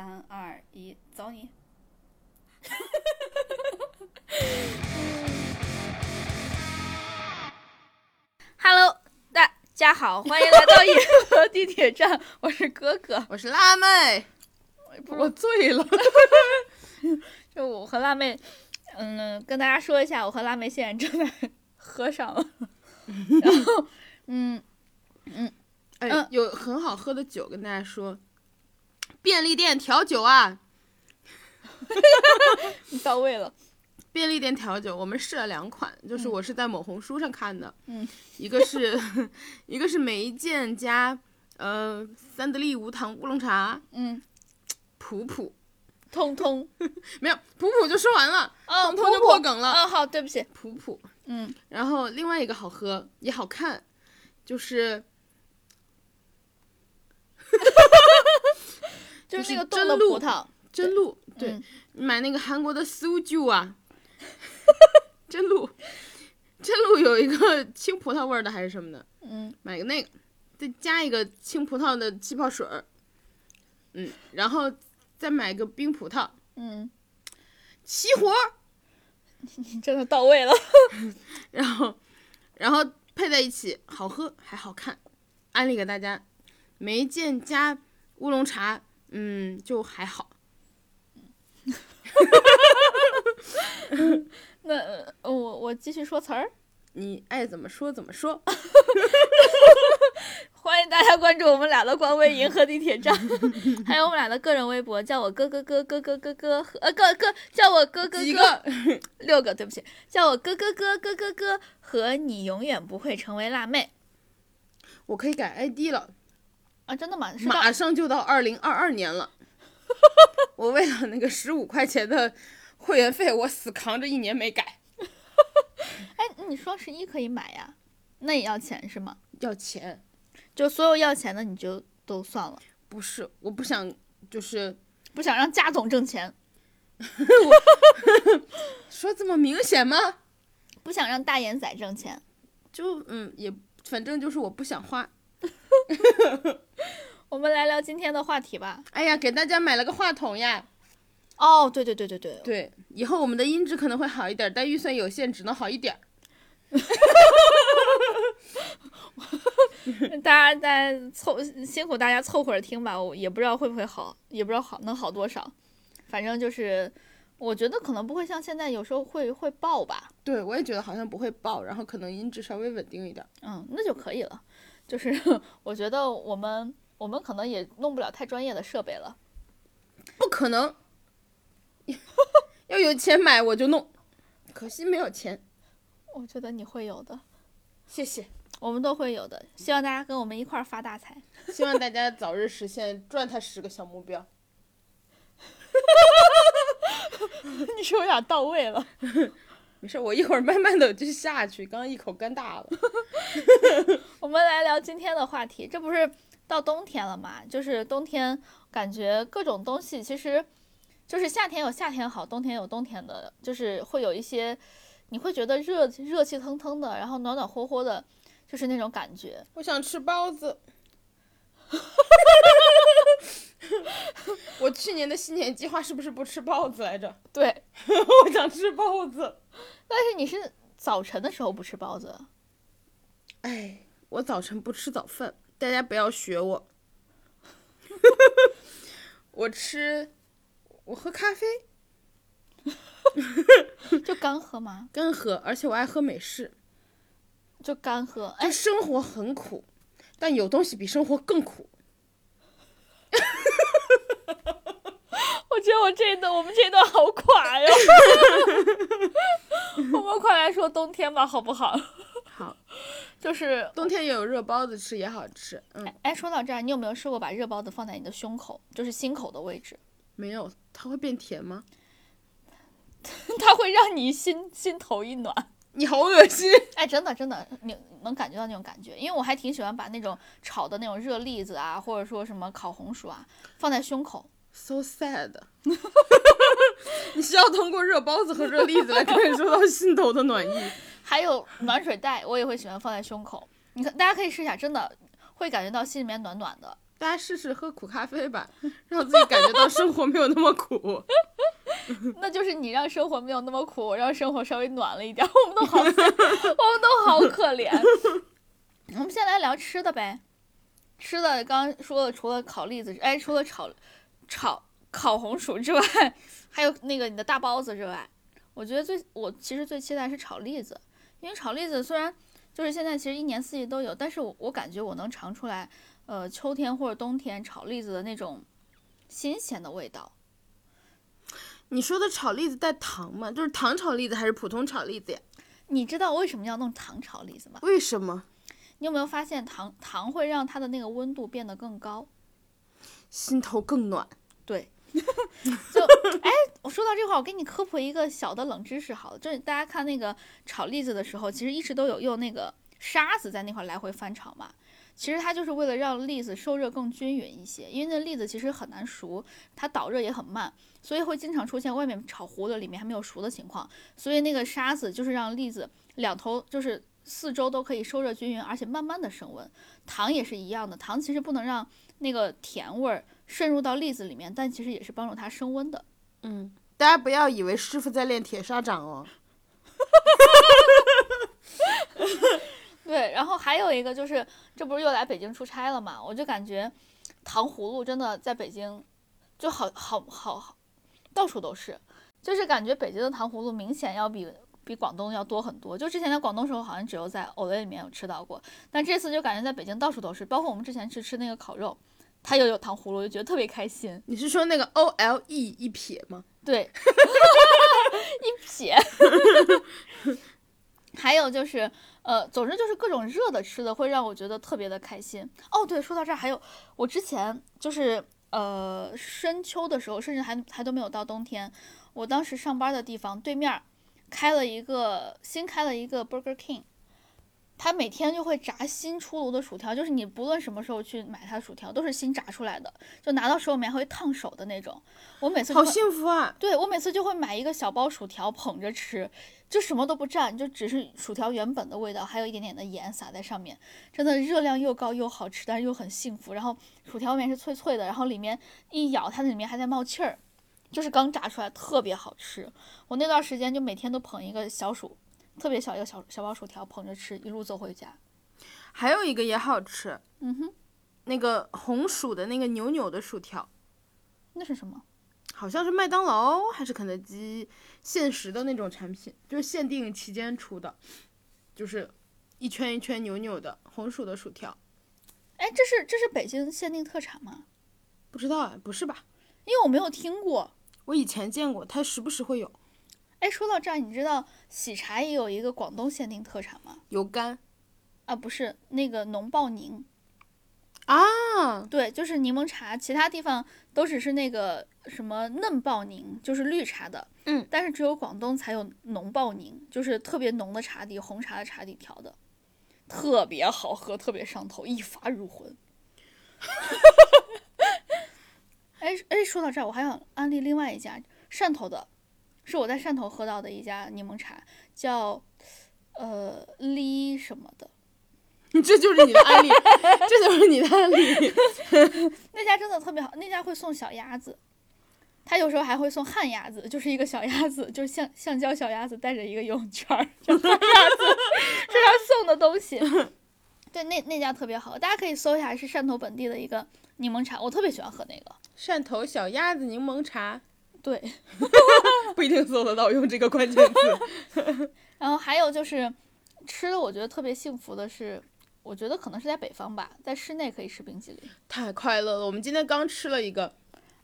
三二一，走你！Hello，大家好，欢迎来到银河地铁站，我是哥哥。我是辣妹，我醉了。就我和辣妹，嗯，跟大家说一下，我和辣妹现在正在喝上了。然后，嗯，嗯哎，嗯有很好喝的酒，跟大家说，便利店调酒啊，你到位了。便利店调酒，我们试了两款，就是嗯。我是在某红书上看的，嗯，一个是 一个是梅见加呃三得利无糖乌龙茶，嗯，普普。通通。没有普普就说完了，哦，通通就破梗了，哦，好，对不起。普普，嗯，然后另外一个好喝也好看，就是就是那个冻的葡萄。真露，对，嗯买那个韩国的苏酒啊，真露，真露有一个青葡萄味的还是什么的，嗯，买个那个，再加一个青葡萄的气泡水儿，嗯，然后再买个冰葡萄，嗯，齐活，你真的到位了。然后然后配在一起，好喝还好看，安利给大家，梅见加乌龙茶，嗯，就还好。那呃我我继续说词儿。你爱怎么说怎么说，欢迎大家关注我们俩的官微“银河地铁站”，还有我们俩的个人微博，叫我哥哥哥哥哥哥哥和呃哥哥叫我哥哥哥六个，对不起，叫我哥哥哥哥哥哥和你永远不会成为辣妹我可以改 ID 了。啊！真的吗？是马上就到二零二二年了，我为了那个十五块钱的会员费，我死扛着一年没改，哎，你双十一可以买呀，那也要钱是吗？要钱。就所有要钱的你就都算了，不是，我不想，就是不想让贾总挣钱，说这么明显吗？不想让大眼仔挣钱。就嗯，也反正就是我不想花。我们来聊今天的话题吧。哎呀，给大家买了个话筒呀。哦，对对对对对，对，以后我们的音质可能会好一点，但预算有限，只能好一点。大家大家凑辛苦大家凑合着听吧，我也不知道会不会好，也不知道好能好多少，反正就是我觉得可能不会像现在有时候会会爆吧，对，我也觉得好像不会爆，然后可能音质稍微稳定一点。嗯，那就可以了。就是我觉得我们我们可能也弄不了太专业的设备了，不可能，要有钱买我就弄，可惜没有钱。我觉得你会有的，谢谢。我们都会有的。希望大家跟我们一块儿发大财。希望大家早日实现赚他十个小目标。你说有点到位了。没事，我一会儿慢慢的就下去。刚刚一口干大了。我们来聊今天的话题，这不是到冬天了嘛？就是冬天，感觉各种东西其实就是夏天有夏天好，冬天有冬天的，就是会有一些你会觉得热热气腾腾的，然后暖暖和和的，就是那种感觉。我想吃包子。我去年的新年计划是不是不吃包子来着？对，我想吃包子。但是你是早晨的时候不吃包子，哎，我早晨不吃早饭，大家不要学我。我吃，我喝咖啡，就干喝吗？干喝，而且我爱喝美式。就干喝。就哎，生活很苦，但有东西比生活更苦。我觉得我这一段我们这一段好垮呀。我们快来说冬天吧，好不好？好，就是冬天也有热包子吃，也好吃。嗯，哎，说到这儿，你有没有试过把热包子放在你的胸口，就是心口的位置？没有，它会变甜吗？它会让你心心头一暖。你好恶心！哎，真的真的，你能感觉到那种感觉，因为我还挺喜欢把那种炒的那种热栗子啊，或者说什么烤红薯啊，放在胸口。So sad。你需要通过热包子和热栗子来感受到心头的暖意。还有暖水袋，我也会喜欢放在胸口。你看，大家可以试一下，真的会感觉到心里面暖暖的。大家试试喝苦咖啡吧，让自己感觉到生活没有那么苦。那就是你让生活没有那么苦，我让生活稍微暖了一点。我们都好，我们都好可怜。我们先来聊吃的呗，吃的刚刚说了，除了烤栗子，哎，除了炒炒烤红薯之外，还有那个你的大包子之外，我觉得最我其实最期待是炒栗子，因为炒栗子虽然就是现在其实一年四季都有，但是我我感觉我能尝出来，呃，秋天或者冬天炒栗子的那种新鲜的味道。你说的炒栗子带糖吗？就是糖炒栗子还是普通炒栗子呀？你知道为什么要弄糖炒栗子吗？为什么？你有没有发现糖糖会让它的那个温度变得更高？心头更暖。对，就哎，我说到这块儿，我给你科普一个小的冷知识，好了，就是大家看那个炒栗子的时候，其实一直都有用那个沙子在那块来回翻炒嘛。其实它就是为了让栗子受热更均匀一些，因为那栗子其实很难熟，它导热也很慢，所以会经常出现外面炒糊了，里面还没有熟的情况。所以那个沙子就是让栗子两头就是四周都可以受热均匀，而且慢慢的升温。糖也是一样的，糖其实不能让那个甜味儿渗入到栗子里面，但其实也是帮助它升温的。嗯，大家不要以为师傅在练铁砂掌哦。对，然后还有一个就是，这不是又来北京出差了嘛？我就感觉糖葫芦真的在北京就好好好好，到处都是，就是感觉北京的糖葫芦明显要比比广东要多很多。就之前在广东时候，好像只有在 Olay 里面有吃到过，但这次就感觉在北京到处都是，包括我们之前去吃那个烤肉，它又有糖葫芦，就觉得特别开心。你是说那个 O L E 一撇吗？对，一撇。还有就是，呃，总之就是各种热的吃的会让我觉得特别的开心。哦，对，说到这儿，还有我之前就是呃深秋的时候，甚至还还都没有到冬天，我当时上班的地方对面开了一个新开了一个 Burger King。他每天就会炸新出炉的薯条，就是你不论什么时候去买它的薯条，都是新炸出来的，就拿到手里面会烫手的那种。我每次好幸福啊！对我每次就会买一个小包薯条捧着吃，就什么都不蘸，就只是薯条原本的味道，还有一点点的盐撒在上面，真的热量又高又好吃，但是又很幸福。然后薯条外面是脆脆的，然后里面一咬，它那里面还在冒气儿，就是刚炸出来，特别好吃。我那段时间就每天都捧一个小薯。特别小一个小小包薯条，捧着吃，一路走回家。还有一个也好吃，嗯哼，那个红薯的那个扭扭的薯条，那是什么？好像是麦当劳还是肯德基限时的那种产品，就是限定期间出的，就是一圈一圈扭扭的红薯的薯条。哎，这是这是北京限定特产吗？不知道啊，不是吧？因为我没有听过，我以前见过，它时不时会有。哎，说到这儿，你知道喜茶也有一个广东限定特产吗？油柑，啊，不是那个浓爆柠啊，对，就是柠檬茶，其他地方都只是那个什么嫩爆柠，就是绿茶的，嗯，但是只有广东才有浓爆柠，就是特别浓的茶底，红茶的茶底调的，特别好喝，特别上头，一发入魂。哎哎，说到这儿，我还想安利另外一家汕头的。是我在汕头喝到的一家柠檬茶，叫呃哩什么的，这就是你的案例，这就是你的案例。那家真的特别好，那家会送小鸭子，他有时候还会送旱鸭子，就是一个小鸭子，就是橡橡胶小鸭子带着一个游泳圈儿，叫旱鸭子，是他送的东西。对，那那家特别好，大家可以搜一下，是汕头本地的一个柠檬茶，我特别喜欢喝那个汕头小鸭子柠檬茶。对，不一定搜得到，用这个关键词。然后还有就是吃的，我觉得特别幸福的是，我觉得可能是在北方吧，在室内可以吃冰淇淋，太快乐了。我们今天刚吃了一个，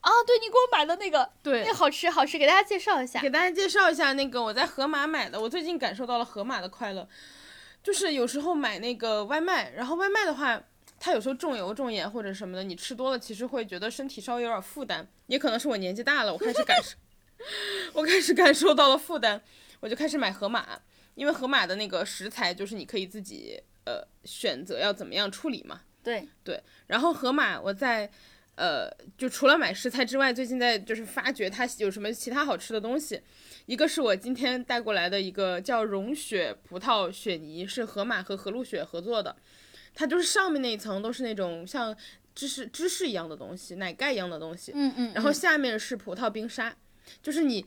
啊，对你给我买的那个，对，那好吃好吃，给大家介绍一下，给大家介绍一下那个我在盒马买的，我最近感受到了盒马的快乐，就是有时候买那个外卖，然后外卖的话。它有时候重油重盐或者什么的，你吃多了其实会觉得身体稍微有点负担，也可能是我年纪大了，我开始感受，我开始感受到了负担，我就开始买盒马，因为盒马的那个食材就是你可以自己呃选择要怎么样处理嘛。对对，然后盒马我在呃就除了买食材之外，最近在就是发掘它有什么其他好吃的东西，一个是我今天带过来的一个叫融雪葡萄雪泥，是河马和和路雪合作的。它就是上面那一层都是那种像芝士芝士一样的东西，奶盖一样的东西，嗯嗯，然后下面是葡萄冰沙，就是你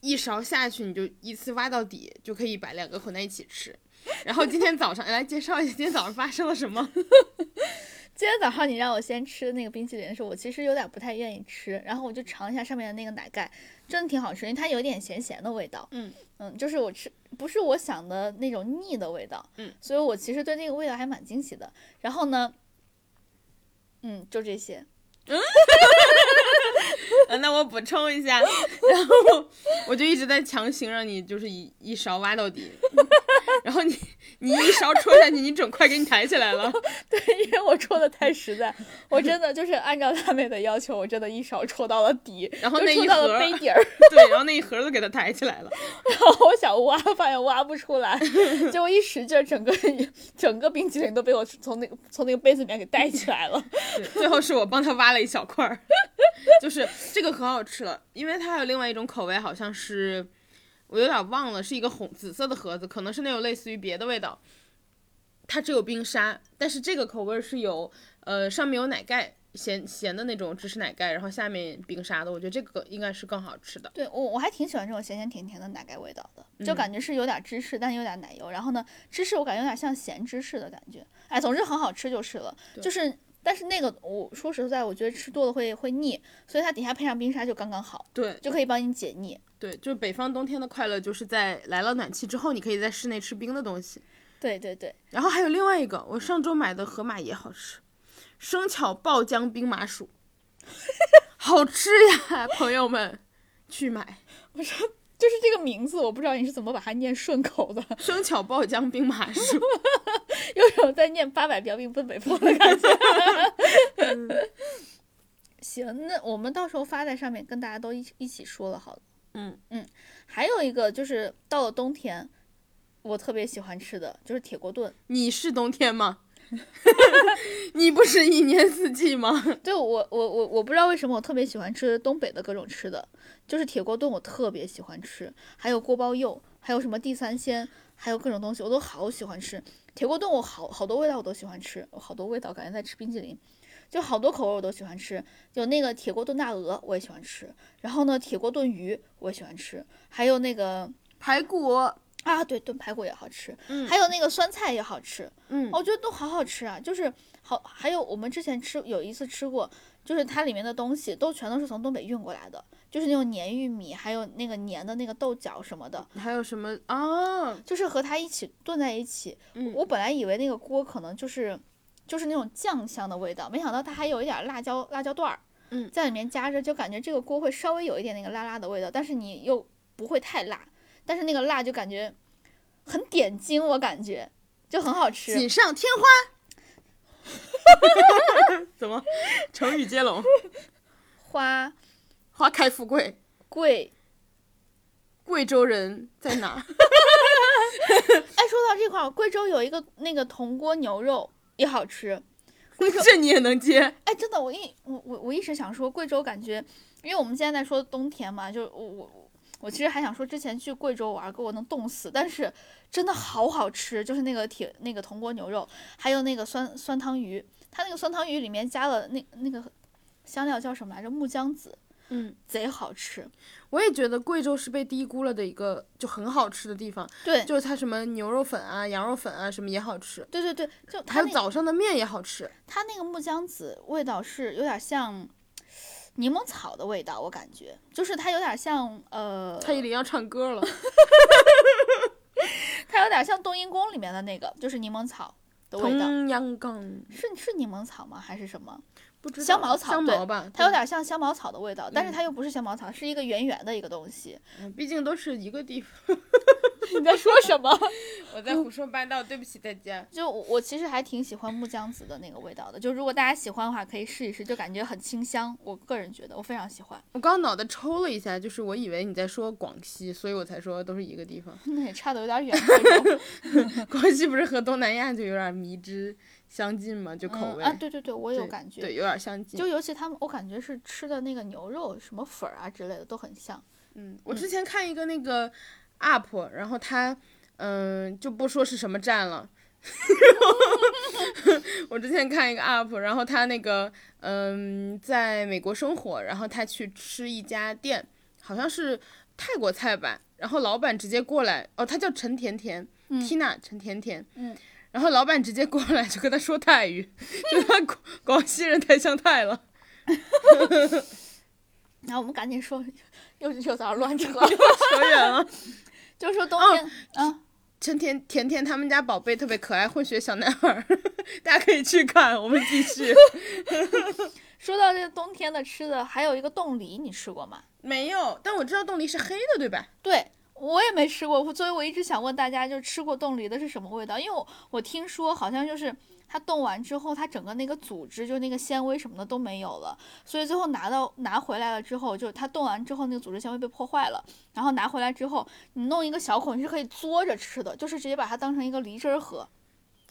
一勺下去，你就一次挖到底，就可以把两个混在一起吃。然后今天早上 来介绍一下今天早上发生了什么。今天早上你让我先吃那个冰淇淋的时候，我其实有点不太愿意吃，然后我就尝一下上面的那个奶盖，真的挺好吃，因为它有点咸咸的味道。嗯嗯，就是我吃不是我想的那种腻的味道。嗯，所以我其实对那个味道还蛮惊喜的。然后呢，嗯，就这些。嗯，那我补充一下，然后我就一直在强行让你就是一一勺挖到底，然后你你一勺戳下去，你整块给你抬起来了。对，因为我戳的太实在，我真的就是按照大妹的要求，我真的一勺戳到了底，然后那一盒杯底儿。对，然后那一盒都给它抬起来了。然后我想挖，发现挖不出来，结果一使劲，整个整个冰淇淋都被我从那个从那个杯子里面给带起来了。对，最后是我帮他挖了一小块儿，就是这个可好吃了，因为它还有另外一种口味，好像是我有点忘了，是一个红紫色的盒子，可能是那种类似于别的味道。它只有冰沙，但是这个口味是有呃上面有奶盖，咸咸的那种芝士奶盖，然后下面冰沙的，我觉得这个应该是更好吃的。对我我还挺喜欢这种咸咸甜甜的奶盖味道的，就感觉是有点芝士，但有点奶油。然后呢，芝士我感觉有点像咸芝士的感觉，哎，总之很好吃就是了。就是，但是那个我说实在，我觉得吃多了会会腻，所以它底下配上冰沙就刚刚好，对就可以帮你解腻。对，就是北方冬天的快乐，就是在来了暖气之后，你可以在室内吃冰的东西。对对对，然后还有另外一个，我上周买的河马也好吃，生巧爆浆冰麻薯，好吃呀，朋友们，去买 就是这个名字，我不知道你是怎么把它念顺口的，生巧爆浆冰麻薯。有种在念八百标兵奔北坡的感觉。行，那我们到时候发在上面，跟大家都一起一起说了，好了。嗯嗯，还有一个就是到了冬天，我特别喜欢吃的就是铁锅炖。你是冬天吗？你不是一年四季吗？对我我我我不知道为什么我特别喜欢吃东北的各种吃的，就是铁锅炖我特别喜欢吃，还有锅包肉，还有什么地三鲜，还有各种东西我都好喜欢吃。铁锅炖我好好多味道我都喜欢吃，我好多味道感觉在吃冰淇淋，就好多口味我都喜欢吃。有那个铁锅炖大鹅我也喜欢吃，然后呢铁锅炖鱼我也喜欢吃，还有那个排骨，啊对炖排骨也好吃，嗯还有那个酸菜也好吃。嗯我觉得都好好吃啊，就是好，还有我们之前吃有一次吃过，就是它里面的东西都全都是从东北运过来的，就是那种黏玉米，还有那个黏的那个豆角什么的，还有什么啊？就是和它一起炖在一起。嗯我本来以为那个锅可能就是就是那种酱香的味道，没想到它还有一点辣椒辣椒段儿，嗯在里面夹着，就感觉这个锅会稍微有一点那个辣辣的味道，但是你又不会太辣，但是那个辣就感觉很点睛，我感觉就很好吃。锦上添花。怎么？成语接龙，花花开富贵。贵。贵州人在哪？哎，说到这块儿，贵州有一个那个铜锅牛肉也好吃。这你也能接？哎，真的，我一我我我一直想说，贵州感觉，因为我们现在在说冬天嘛，就我我我其实还想说，之前去贵州玩，给我能冻死，但是真的好好吃，就是那个铁那个铜锅牛肉，还有那个酸酸汤鱼，它那个酸汤鱼里面加了那那个香料叫什么来着？木姜子，嗯，贼好吃。我也觉得贵州是被低估了的一个就很好吃的地方，对就是它什么牛肉粉啊、羊肉粉啊什么也好吃，对对对，就它还有早上的面也好吃。它那个木姜子味道是有点像柠檬草的味道，我感觉就是它有点像呃，蔡依林要唱歌了，它有点像冬阴功里面的那个，就是柠檬草的味道。是是柠檬草吗？还是什么？不知道香茅草对香茅吧，它有对点像香茅草的味道，但是它又不是香茅草，是一个圆圆的一个东西。嗯毕竟都是一个地方。你在说什么？我在胡说八道，对不起大家。就我我其实还挺喜欢木姜子的那个味道的，就如果大家喜欢的话，可以试一试，就感觉很清香。我个人觉得我非常喜欢。我刚刚脑袋抽了一下，就是我以为你在说广西，所以我才说都是一个地方。那也差的有点远。广西不是和东南亚就有点迷之相近嘛，就口味。嗯啊，对对对，我有感觉。对，有点相近。就尤其他们，我感觉是吃的那个牛肉什么粉儿啊之类的都很像。嗯，我之前看一个那个 UP，然后他嗯就不说是什么站了，我之前看一个 UP，然后他那个嗯，在美国生活，然后他去吃一家店，好像是泰国菜吧，然后老板直接过来，哦，他叫陈甜甜、t i n a 陈甜甜，嗯，然后老板直接过来就跟他说泰语，就他广广西人太像泰了，然后我们赶紧说，又又在那乱扯，扯远了。就说冬天，嗯。陈甜甜甜他们家宝贝特别可爱，混血小男孩，大家可以去看。我们继续。说到这个冬天的吃的，还有一个冻梨，你吃过吗？没有，但我知道冻梨是黑的，对吧？对，我也没吃过。所以我一直想问大家，就吃过冻梨的是什么味道？因为我我听说好像就是。它冻完之后，它整个那个组织就那个纤维什么的都没有了，所以最后拿到拿回来了之后，就它冻完之后那个组织纤维被破坏了，然后拿回来之后，你弄一个小孔，你是可以嘬着吃的，就是直接把它当成一个梨汁儿喝，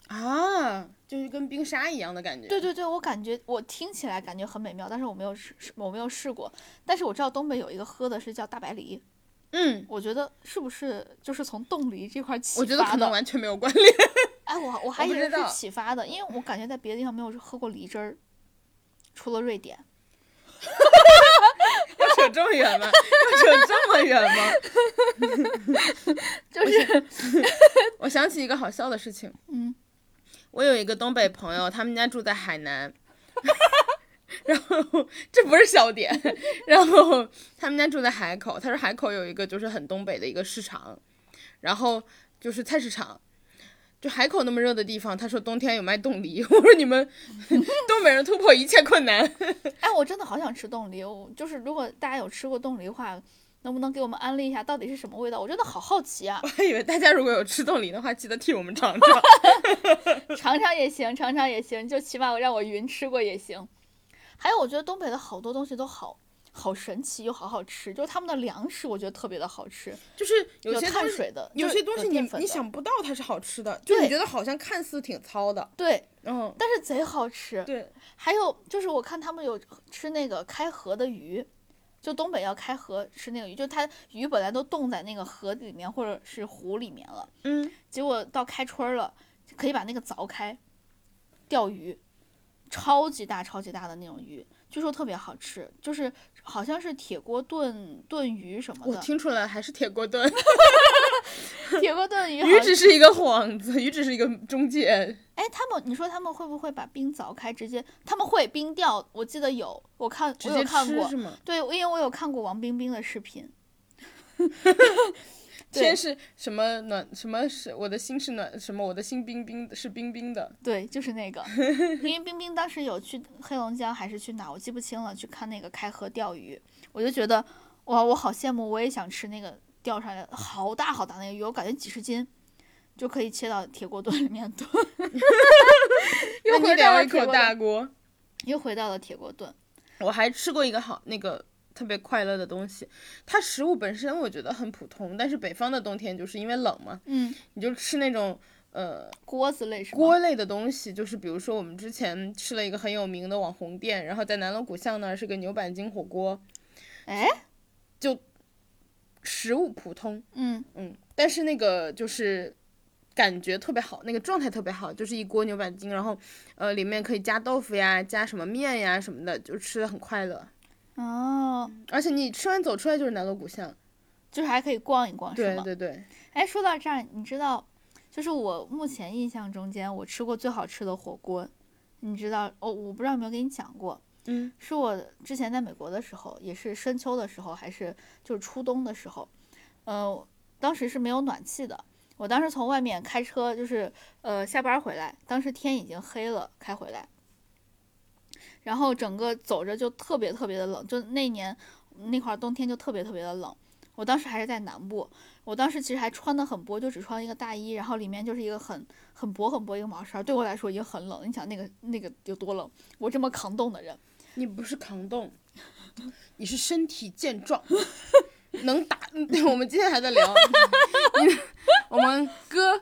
啊，就是跟冰沙一样的感觉。对对对，我感觉我听起来感觉很美妙，但是我没有试，我没有试过，但是我知道东北有一个喝的是叫大白梨，嗯，我觉得是不是就是从冻梨这块起我觉得可能完全没有关联。哎，我我还以为是启发的，因为我感觉在别的地方没有喝过梨汁儿，除了瑞典。要扯这么远吗？要扯这么远吗？就是，我想起一个好笑的事情。嗯，我有一个东北朋友，他们家住在海南，然后这不是笑点。然后他们家住在海口，他说海口有一个就是很东北的一个市场，然后就是菜市场。就海口那么热的地方，他说冬天有卖冻梨。我说你们 东北人突破一切困难。哎，我真的好想吃冻梨。我就是如果大家有吃过冻梨的话，能不能给我们安利一下到底是什么味道？我真的好好奇啊！我还以为大家如果有吃冻梨的话，记得替我们尝尝。尝尝也行，尝尝也行，就起码让我云吃过也行。还有，我觉得东北的好多东西都好。好神奇又好好吃，就是他们的粮食，我觉得特别的好吃，就是有些碳水的，有些东西你你想不到它是好吃的，就你觉得好像看似挺糙的，对，嗯，但是贼好吃，对。还有就是我看他们有吃那个开河的鱼，就东北要开河吃那个鱼，就它鱼本来都冻在那个河里面或者是湖里面了，嗯，结果到开春了，可以把那个凿开，钓鱼，超级大超级大的那种鱼。据说特别好吃，就是好像是铁锅炖炖鱼什么的。我听出来还是铁锅炖。铁锅炖鱼。鱼只是一个幌子，鱼只是一个中介。哎，他们，你说他们会不会把冰凿开，直接？他们会冰钓，我记得有，我看我有看过。对，因为我有看过王冰冰的视频。先是什么暖什么是我的心是暖什么我的心冰冰是冰冰的，对，就是那个，因为冰冰当时有去黑龙江还是去哪，我记不清了，去看那个开河钓鱼，我就觉得哇，我好羡慕，我也想吃那个钓上来好大好大那个鱼，我感觉几十斤就可以切到铁锅炖里面炖，又回到了铁锅，又回到了铁锅炖，我还吃过一个好那个。特别快乐的东西，它食物本身我觉得很普通，但是北方的冬天就是因为冷嘛，嗯，你就吃那种呃锅子类锅类的东西，就是比如说我们之前吃了一个很有名的网红店，然后在南锣鼓巷那儿是个牛板筋火锅，哎，就食物普通，嗯。嗯，但是那个就是感觉特别好，那个状态特别好，就是一锅牛板筋，然后呃里面可以加豆腐呀，加什么面呀什么的，就吃的很快乐。哦，而且你吃完走出来就是南锣鼓巷，就是还可以逛一逛，是吗？对对对。哎，说到这儿，你知道，就是我目前印象中间我吃过最好吃的火锅，你知道，我我不知道有没有跟你讲过，嗯，是我之前在美国的时候，也是深秋的时候，还是就是初冬的时候，呃，当时是没有暖气的，我当时从外面开车，就是呃下班回来，当时天已经黑了，开回来。然后整个走着就特别特别的冷，就那年那块冬天就特别特别的冷。我当时还是在南部，我当时其实还穿的很薄，就只穿一个大衣，然后里面就是一个很很薄很薄一个毛衫，对我来说已经很冷。你想那个那个有多冷？我这么抗冻的人，你不是抗冻，你是身体健壮，能打。我们今天还在聊 我们哥，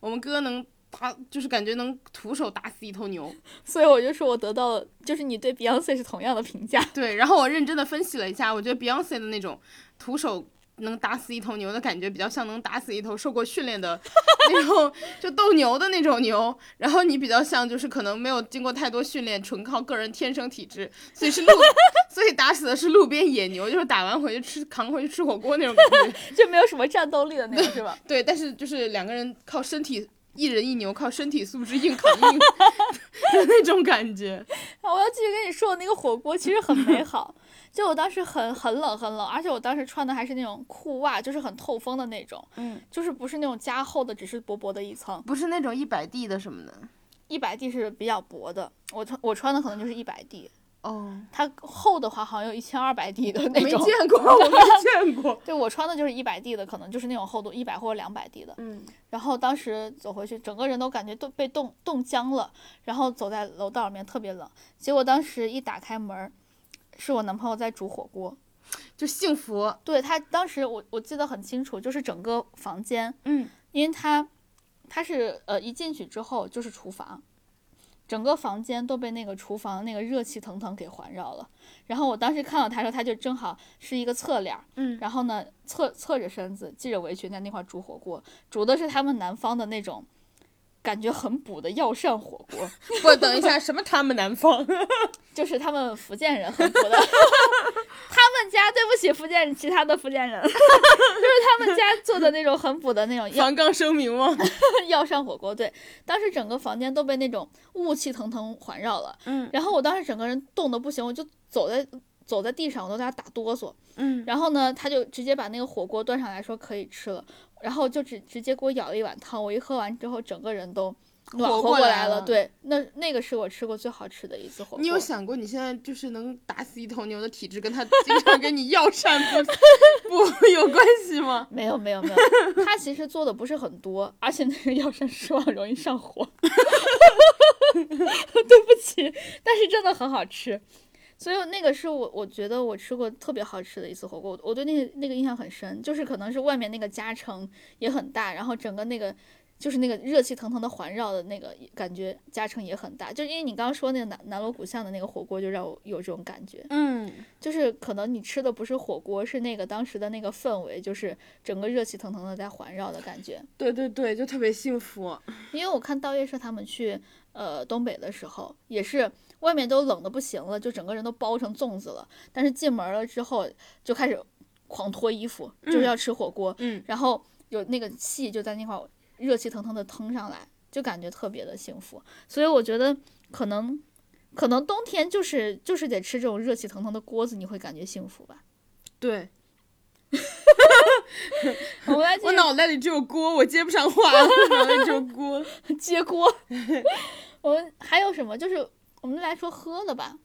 我们哥能。他就是感觉能徒手打死一头牛，所以我就说我得到了，就是你对 Beyonce 是同样的评价。对，然后我认真的分析了一下，我觉得 Beyonce 的那种徒手能打死一头牛的感觉，比较像能打死一头受过训练的 那种就斗牛的那种牛。然后你比较像就是可能没有经过太多训练，纯靠个人天生体质，所以是路，所以打死的是路边野牛，就是打完回去吃扛回去吃火锅那种感觉，就没有什么战斗力的那种，是吧？对，但是就是两个人靠身体。一人一牛，靠身体素质硬扛硬，的那种感觉。我要继续跟你说，那个火锅其实很美好。就我当时很很冷很冷，而且我当时穿的还是那种裤袜，就是很透风的那种。嗯，就是不是那种加厚的，只是薄薄的一层。不是那种一百 D 的什么的，一百 D 是比较薄的。我穿我穿的可能就是一百 D。哦，它厚的话好像有一千二百 D 的那种，没见过，我没见过。对我穿的就是一百 D 的，可能就是那种厚度一百或者两百 D 的。嗯，然后当时走回去，整个人都感觉都被冻冻僵了，然后走在楼道里面特别冷。结果当时一打开门，是我男朋友在煮火锅，就幸福。对他当时我我记得很清楚，就是整个房间，嗯，因为他他是呃一进去之后就是厨房。整个房间都被那个厨房那个热气腾腾给环绕了，然后我当时看到他的时候，他就正好是一个侧脸，嗯，然后呢侧侧着身子，系着围裙在那块煮火锅，煮的是他们南方的那种。感觉很补的药膳火锅。不，等一下，什么他们南方？就是他们福建人很补的。他们家对不起福建人，其他的福建人，就是他们家做的那种很补的那种。防杠声明吗？药膳火锅，对，当时整个房间都被那种雾气腾腾环绕了。嗯。然后我当时整个人冻得不行，我就走在走在地上，我都在那打哆嗦。嗯。然后呢，他就直接把那个火锅端上来说可以吃了。然后就直直接给我舀了一碗汤，我一喝完之后，整个人都暖和过来了。对，那那个是我吃过最好吃的一次火锅。你有想过，你现在就是能打死一头牛的体质，跟他经常给你药膳不不有关系吗？没有没有没有，他其实做的不是很多，而且那个药膳失望容易上火。对不起，但是真的很好吃。所以那个是我我觉得我吃过特别好吃的一次火锅，我对那个那个印象很深，就是可能是外面那个加成也很大，然后整个那个就是那个热气腾腾的环绕的那个感觉加成也很大，就因为你刚刚说那个南南锣鼓巷的那个火锅，就让我有这种感觉，嗯，就是可能你吃的不是火锅，是那个当时的那个氛围，就是整个热气腾腾的在环绕的感觉，对对对，就特别幸福。因为我看道夜社他们去呃东北的时候也是。外面都冷的不行了，就整个人都包成粽子了。但是进门了之后就开始狂脱衣服，就是要吃火锅。嗯，然后有那个气就在那块热气腾腾的腾上来，就感觉特别的幸福。所以我觉得可能可能冬天就是就是得吃这种热气腾腾的锅子，你会感觉幸福吧？对。我 我脑袋里只有锅，我接不上话了。脑袋只有锅，接锅。我们还有什么？就是。我们来说喝的吧，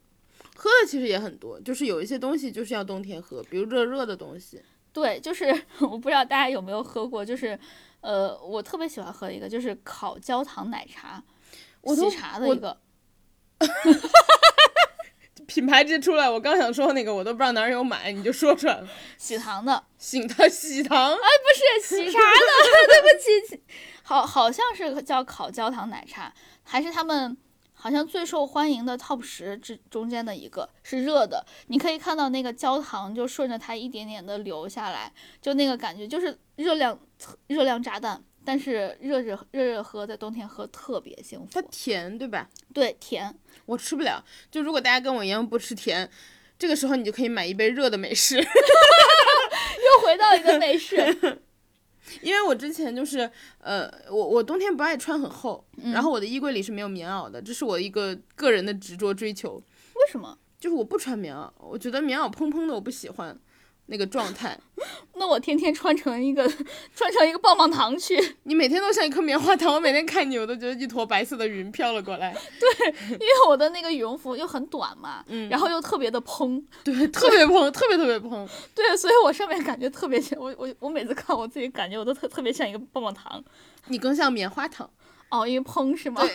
喝的其实也很多，就是有一些东西就是要冬天喝，比如热热的东西。对，就是 我不知道大家有没有喝过，就是呃，我特别喜欢喝一个，就是烤焦糖奶茶，喜茶的一个。品牌直接出来，我刚想说那个，我都不知道哪儿有买，你就说出来了。喜糖的，喜糖，喜糖，哎，不是喜茶的，对不起，好，好像是叫烤焦糖奶茶，还是他们。好像最受欢迎的 top 十之中间的一个是热的，你可以看到那个焦糖就顺着它一点点的流下来，就那个感觉就是热量热量炸弹，但是热热热热喝在冬天喝特别幸福。它甜对吧？对，甜，我吃不了。就如果大家跟我一样不吃甜，这个时候你就可以买一杯热的美式。又回到一个美式。因为我之前就是，呃，我我冬天不爱穿很厚，然后我的衣柜里是没有棉袄的，这是我一个个人的执着追求。为什么？就是我不穿棉袄，我觉得棉袄蓬蓬的，我不喜欢。那个状态，那我天天穿成一个穿成一个棒棒糖去。你每天都像一颗棉花糖，我每天看你，我都觉得一坨白色的云飘了过来。对，因为我的那个羽绒服又很短嘛，嗯，然后又特别的蓬，对，特别蓬，特别特别蓬。对，所以我上面感觉特别像我我我每次看我自己感觉我都特特别像一个棒棒糖。你更像棉花糖。哦，因为蓬是吗？对。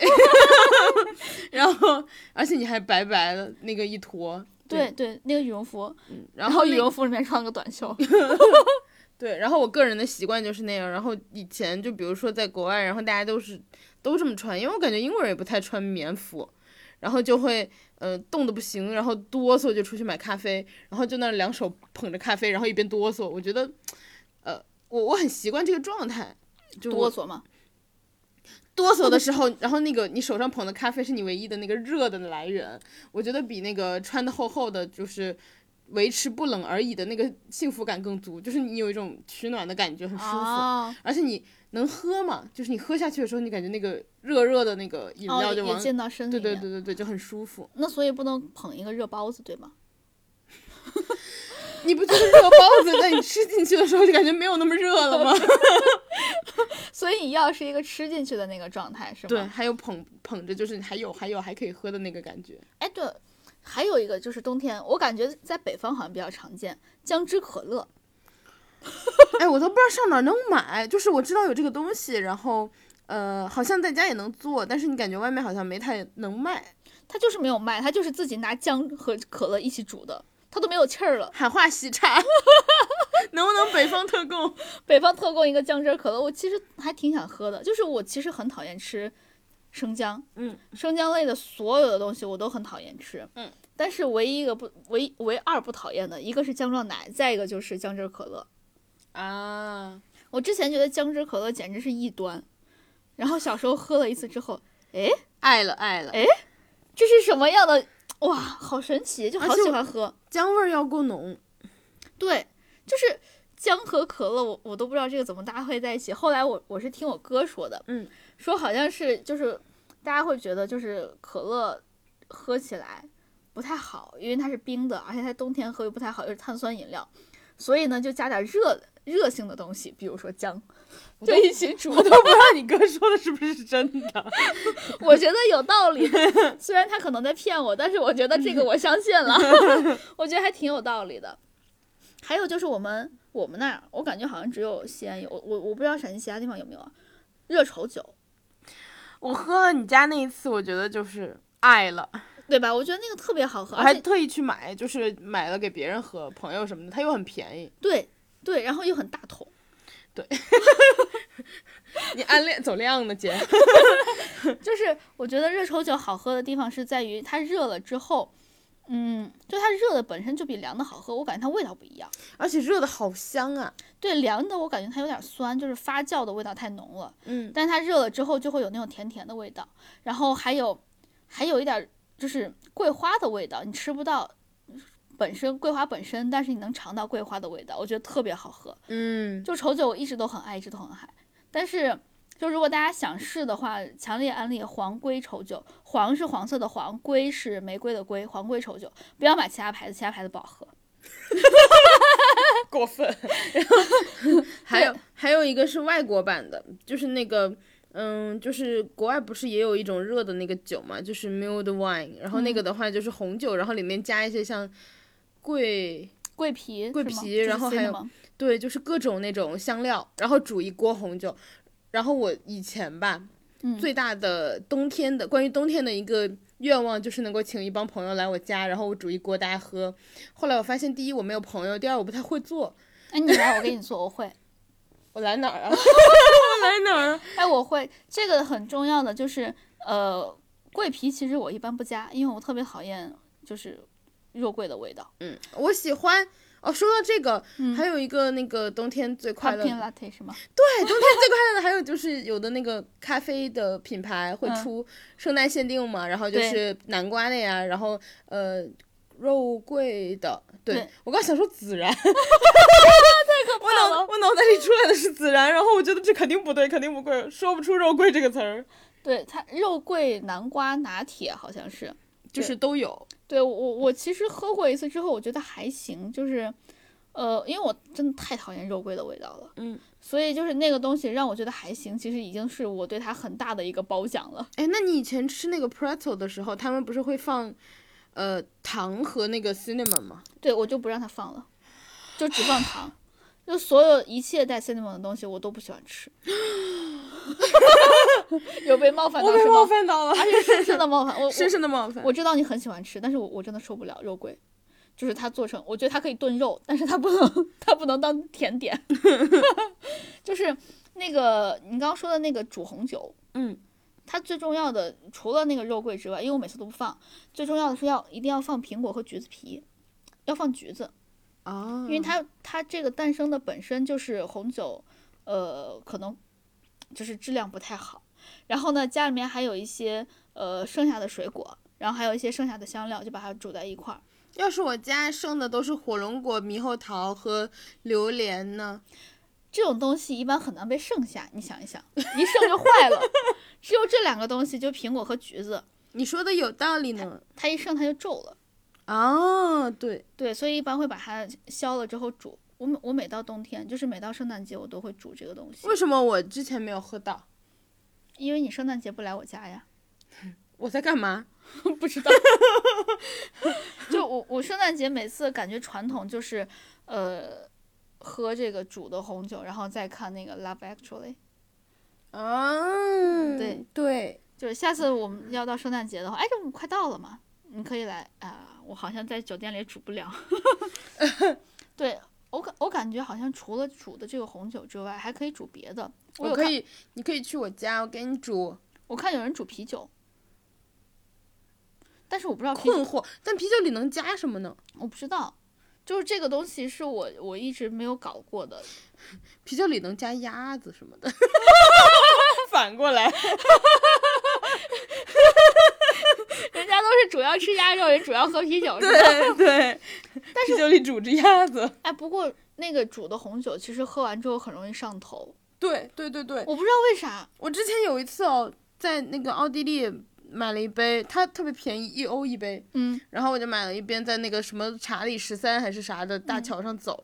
然后，而且你还白白的那个一坨。对对，那个羽绒服，然后羽绒服里面穿个短袖。对，然后我个人的习惯就是那样。然后以前就比如说在国外，然后大家都是都这么穿，因为我感觉英国人也不太穿棉服，然后就会呃冻得不行，然后哆嗦就出去买咖啡，然后就那两手捧着咖啡，然后一边哆嗦。我觉得呃我我很习惯这个状态，就哆嗦嘛。哆嗦的时候，然后那个你手上捧的咖啡是你唯一的那个热的来源，我觉得比那个穿的厚厚的，就是维持不冷而已的那个幸福感更足，就是你有一种取暖的感觉，很舒服，哦，而且你能喝嘛，就是你喝下去的时候，你感觉那个热热的那个饮料哦，就往，也进到身体对。对对对对，就很舒服。那所以不能捧一个热包子，对吗？你不觉得热包子在你吃进去的时候就感觉没有那么热了吗？所以你要是一个吃进去的那个状态，是吗？对，。还有捧捧着，就是还有还有还可以喝的那个感觉。哎，对，还有一个就是冬天，我感觉在北方好像比较常见姜汁可乐。哎，我都不知道上哪能买，就是我知道有这个东西，然后呃，好像在家也能做，但是你感觉外面好像没太能卖。他就是没有卖，他就是自己拿姜和可乐一起煮的，它都没有气儿了。喊话喜茶，能不能北方特供？北方特供一个姜汁可乐，我其实还挺想喝的。就是我其实很讨厌吃生姜，嗯，生姜类的所有的东西我都很讨厌吃，嗯。但是唯一一个不唯一唯二不讨厌的，一个是姜撞奶，再一个就是姜汁可乐。啊，我之前觉得姜汁可乐简直是异端，然后小时候喝了一次之后，哎，爱了爱了，哎这是什么样的？哇，好神奇，就好喜欢喝。姜味儿要够浓。对，就是姜和可乐，我我都不知道这个怎么搭配在一起。后来我我是听我哥说的，嗯，说好像是就是大家会觉得就是可乐喝起来不太好，因为它是冰的，而且它冬天喝又不太好，又是碳酸饮料，所以呢就加点热热性的东西，比如说姜，就一起煮。我都不知道你哥说的是不是真的。我觉得有道理，虽然他可能在骗我，但是我觉得这个我相信了，我觉得还挺有道理的。还有就是我们我们那儿，我感觉好像只有西安有，我我不知道陕西其他地方有没有啊。热稠酒，我喝了你家那一次，我觉得就是爱了。对吧？我觉得那个特别好喝，我还特意去买，就是买了给别人喝，朋友什么的，它又很便宜。对对，然后又很大桶。你暗恋走量呢，姐。就是我觉得热稠酒好喝的地方是在于它热了之后，嗯，就它热的本身就比凉的好喝，我感觉它味道不一样。而且热的好香啊。对凉的我感觉它有点酸，就是发酵的味道太浓了。嗯，但是它热了之后就会有那种甜甜的味道，然后还有还有一点就是桂花的味道，你吃不到本身桂花本身，但是你能尝到桂花的味道，我觉得特别好喝。嗯，就稠酒我一直都很爱，一直都很爱，但是。就如果大家想试的话，强烈安利黄龟稠酒。黄是黄色的黄，龟是玫瑰的龟，黄龟稠酒。不要买其他牌子，其他牌子不好喝。过分。然后还有还有一个是外国版的，就是那个。嗯，就是国外不是也有一种热的那个酒嘛，就是 Milled wine，然后那个的话就是红酒，然后里面加一些像桂，桂皮，桂皮然后还有对，就是各种那种香料，然后煮一锅红酒。然后我以前吧，嗯最大的冬天的关于冬天的一个愿望就是能够请一帮朋友来我家，然后我煮一锅大家喝。后来我发现，第一我没有朋友，第二我不太会做。哎，你来，我给你做，我会。我来哪儿啊？我 来哪儿啊？哎，我会这个很重要的就是，呃，桂皮其实我一般不加，因为我特别讨厌就是肉桂的味道。嗯，我喜欢。哦，说到这个，嗯还有一个那个冬天最快乐 latte 是吗？对，冬天最快乐的还有就是有的那个咖啡的品牌会嗯出圣诞限定嘛，然后就是南瓜的呀，然后呃肉桂的，对对我刚想说孜然，太可怕了脑我脑袋里出来的是孜然，然后我觉得这肯定不对，肯定不对，说不出肉桂这个词儿，对，它肉桂南瓜拿铁好像是。就是都有，对我我其实喝过一次之后，我觉得还行，就是，呃，因为我真的太讨厌肉桂的味道了，嗯，所以就是那个东西让我觉得还行，其实已经是我对它很大的一个褒奖了。哎，那你以前吃那个 pretzel 的时候，他们不是会放呃糖和那个 cinnamon 吗？对我就不让他放了，就只放糖，就所有一切带 cinnamon 的东西我都不喜欢吃。有被冒犯到是我被冒？犯到了，而且深深的冒犯，我深深的冒犯。我知道你很喜欢吃，但是我我真的受不了肉桂，就是它做成，我觉得它可以炖肉，但是它不能它不能当甜点。就是那个你刚刚说的那个煮红酒，嗯，它最重要的除了那个肉桂之外，因为我每次都不放，最重要的是要一定要放苹果和橘子皮，要放橘子，啊，因为它它这个诞生的本身就是红酒，呃，可能就是质量不太好。然后呢，家里面还有一些呃剩下的水果，然后还有一些剩下的香料，就把它煮在一块儿。要是我家剩的都是火龙果、猕猴桃和榴莲呢？这种东西一般很难被剩下，你想一想，一剩就坏了。只有这两个东西，就苹果和橘子，你说的有道理呢。它一剩它就皱了。哦，对，对，所以一般会把它削了之后煮。我每我每到冬天，就是每到圣诞节，我都会煮这个东西。为什么我之前没有喝到？因为你圣诞节不来我家呀。我在干嘛？不知道。就我我圣诞节每次感觉传统就是，呃，喝这个煮的红酒，然后再看那个《Love Actually》。嗯，对对，就是下次我们要到圣诞节的话，哎，这不快到了嘛，你可以来啊、我好像在酒店里煮不了。对我感我感觉好像除了煮的这个红酒之外，还可以煮别的。我我可以，你可以去我家，我给你煮。我看有人煮啤酒，但是我不知道困惑，但啤酒里能加什么呢？我不知道，就是这个东西是我我一直没有搞过的。啤酒里能加鸭子什么的。反过来，都是主要吃鸭肉，也主要喝啤酒，是吧？对对，但是啤酒里煮只鸭子。哎，不过那个煮的红酒，其实喝完之后很容易上头，对对对对，我不知道为啥。我之前有一次哦，在那个奥地利买了一杯，它特别便宜，一欧一杯，嗯，然后我就买了一边在那个什么查理十三还是啥的大桥上走。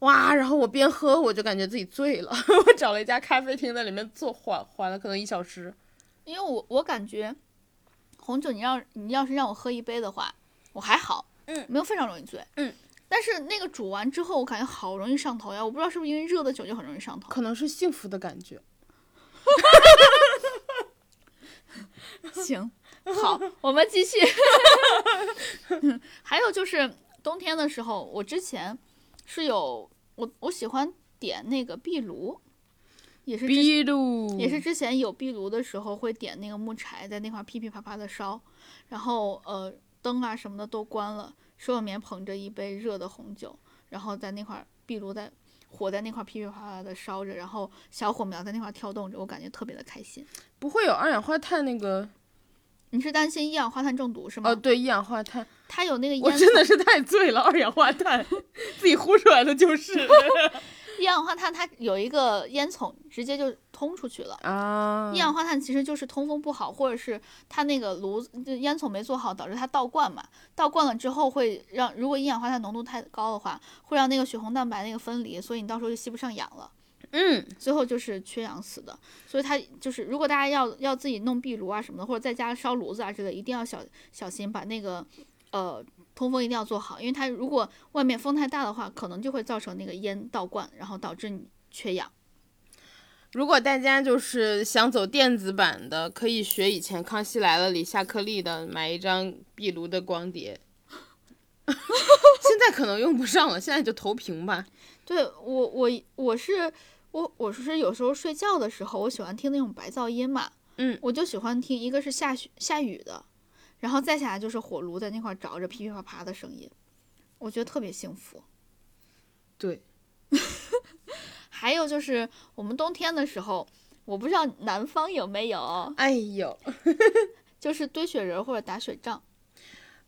哇！然后我边喝，我就感觉自己醉了。我找了一家咖啡厅，在里面坐缓缓了可能一小时。因为我我感觉红酒，你让你要是让我喝一杯的话，我还好，嗯没有非常容易醉，嗯。但是那个煮完之后，我感觉好容易上头呀！我不知道是不是因为热的酒就很容易上头。可能是幸福的感觉。行，好，我们继续。还有就是冬天的时候，我之前是有我我喜欢点那个壁炉，也是壁炉也是之前有壁炉的时候会点那个木柴，在那块儿噼噼啪啪的烧，然后呃灯啊什么的都关了，手里面捧着一杯热的红酒，然后在那块儿壁炉在火在那块儿噼噼啪啪的烧着，然后小火苗在那块儿跳动着，我感觉特别的开心。不会有二氧化碳那个你是担心一氧化碳中毒是吗？哦，对，一氧化碳，它有那个我烟真的是太醉了，二氧化碳自己呼出来的就是 一氧化碳它有一个烟囱，直接就通出去了。啊一氧化碳其实就是通风不好，或者是它那个炉子烟囱没做好，导致它倒灌嘛。倒灌了之后会让，如果一氧化碳浓度太高的话，会让那个血红蛋白那个分离，所以你到时候就吸不上氧了，嗯，最后就是缺氧死的。所以它就是，如果大家要要自己弄壁炉啊什么的，或者在家烧炉子啊之类，一定要小小心把那个呃通风一定要做好，因为它如果外面风太大的话，可能就会造成那个烟倒灌，然后导致你缺氧。如果大家就是想走电子版的，可以学以前《康熙来了》里夏克立的，买一张壁炉的光碟。现在可能用不上了，现在就投屏吧。对我我我是我我是有时候睡觉的时候，我喜欢听那种白噪音嘛，嗯，我就喜欢听一个是下雪下雨的，然后再下来就是火炉在那块儿着着噼噼啪啪的声音，我觉得特别幸福。对，还有就是我们冬天的时候，我不知道南方有没有，哎呦，就是堆雪人儿或者打雪仗。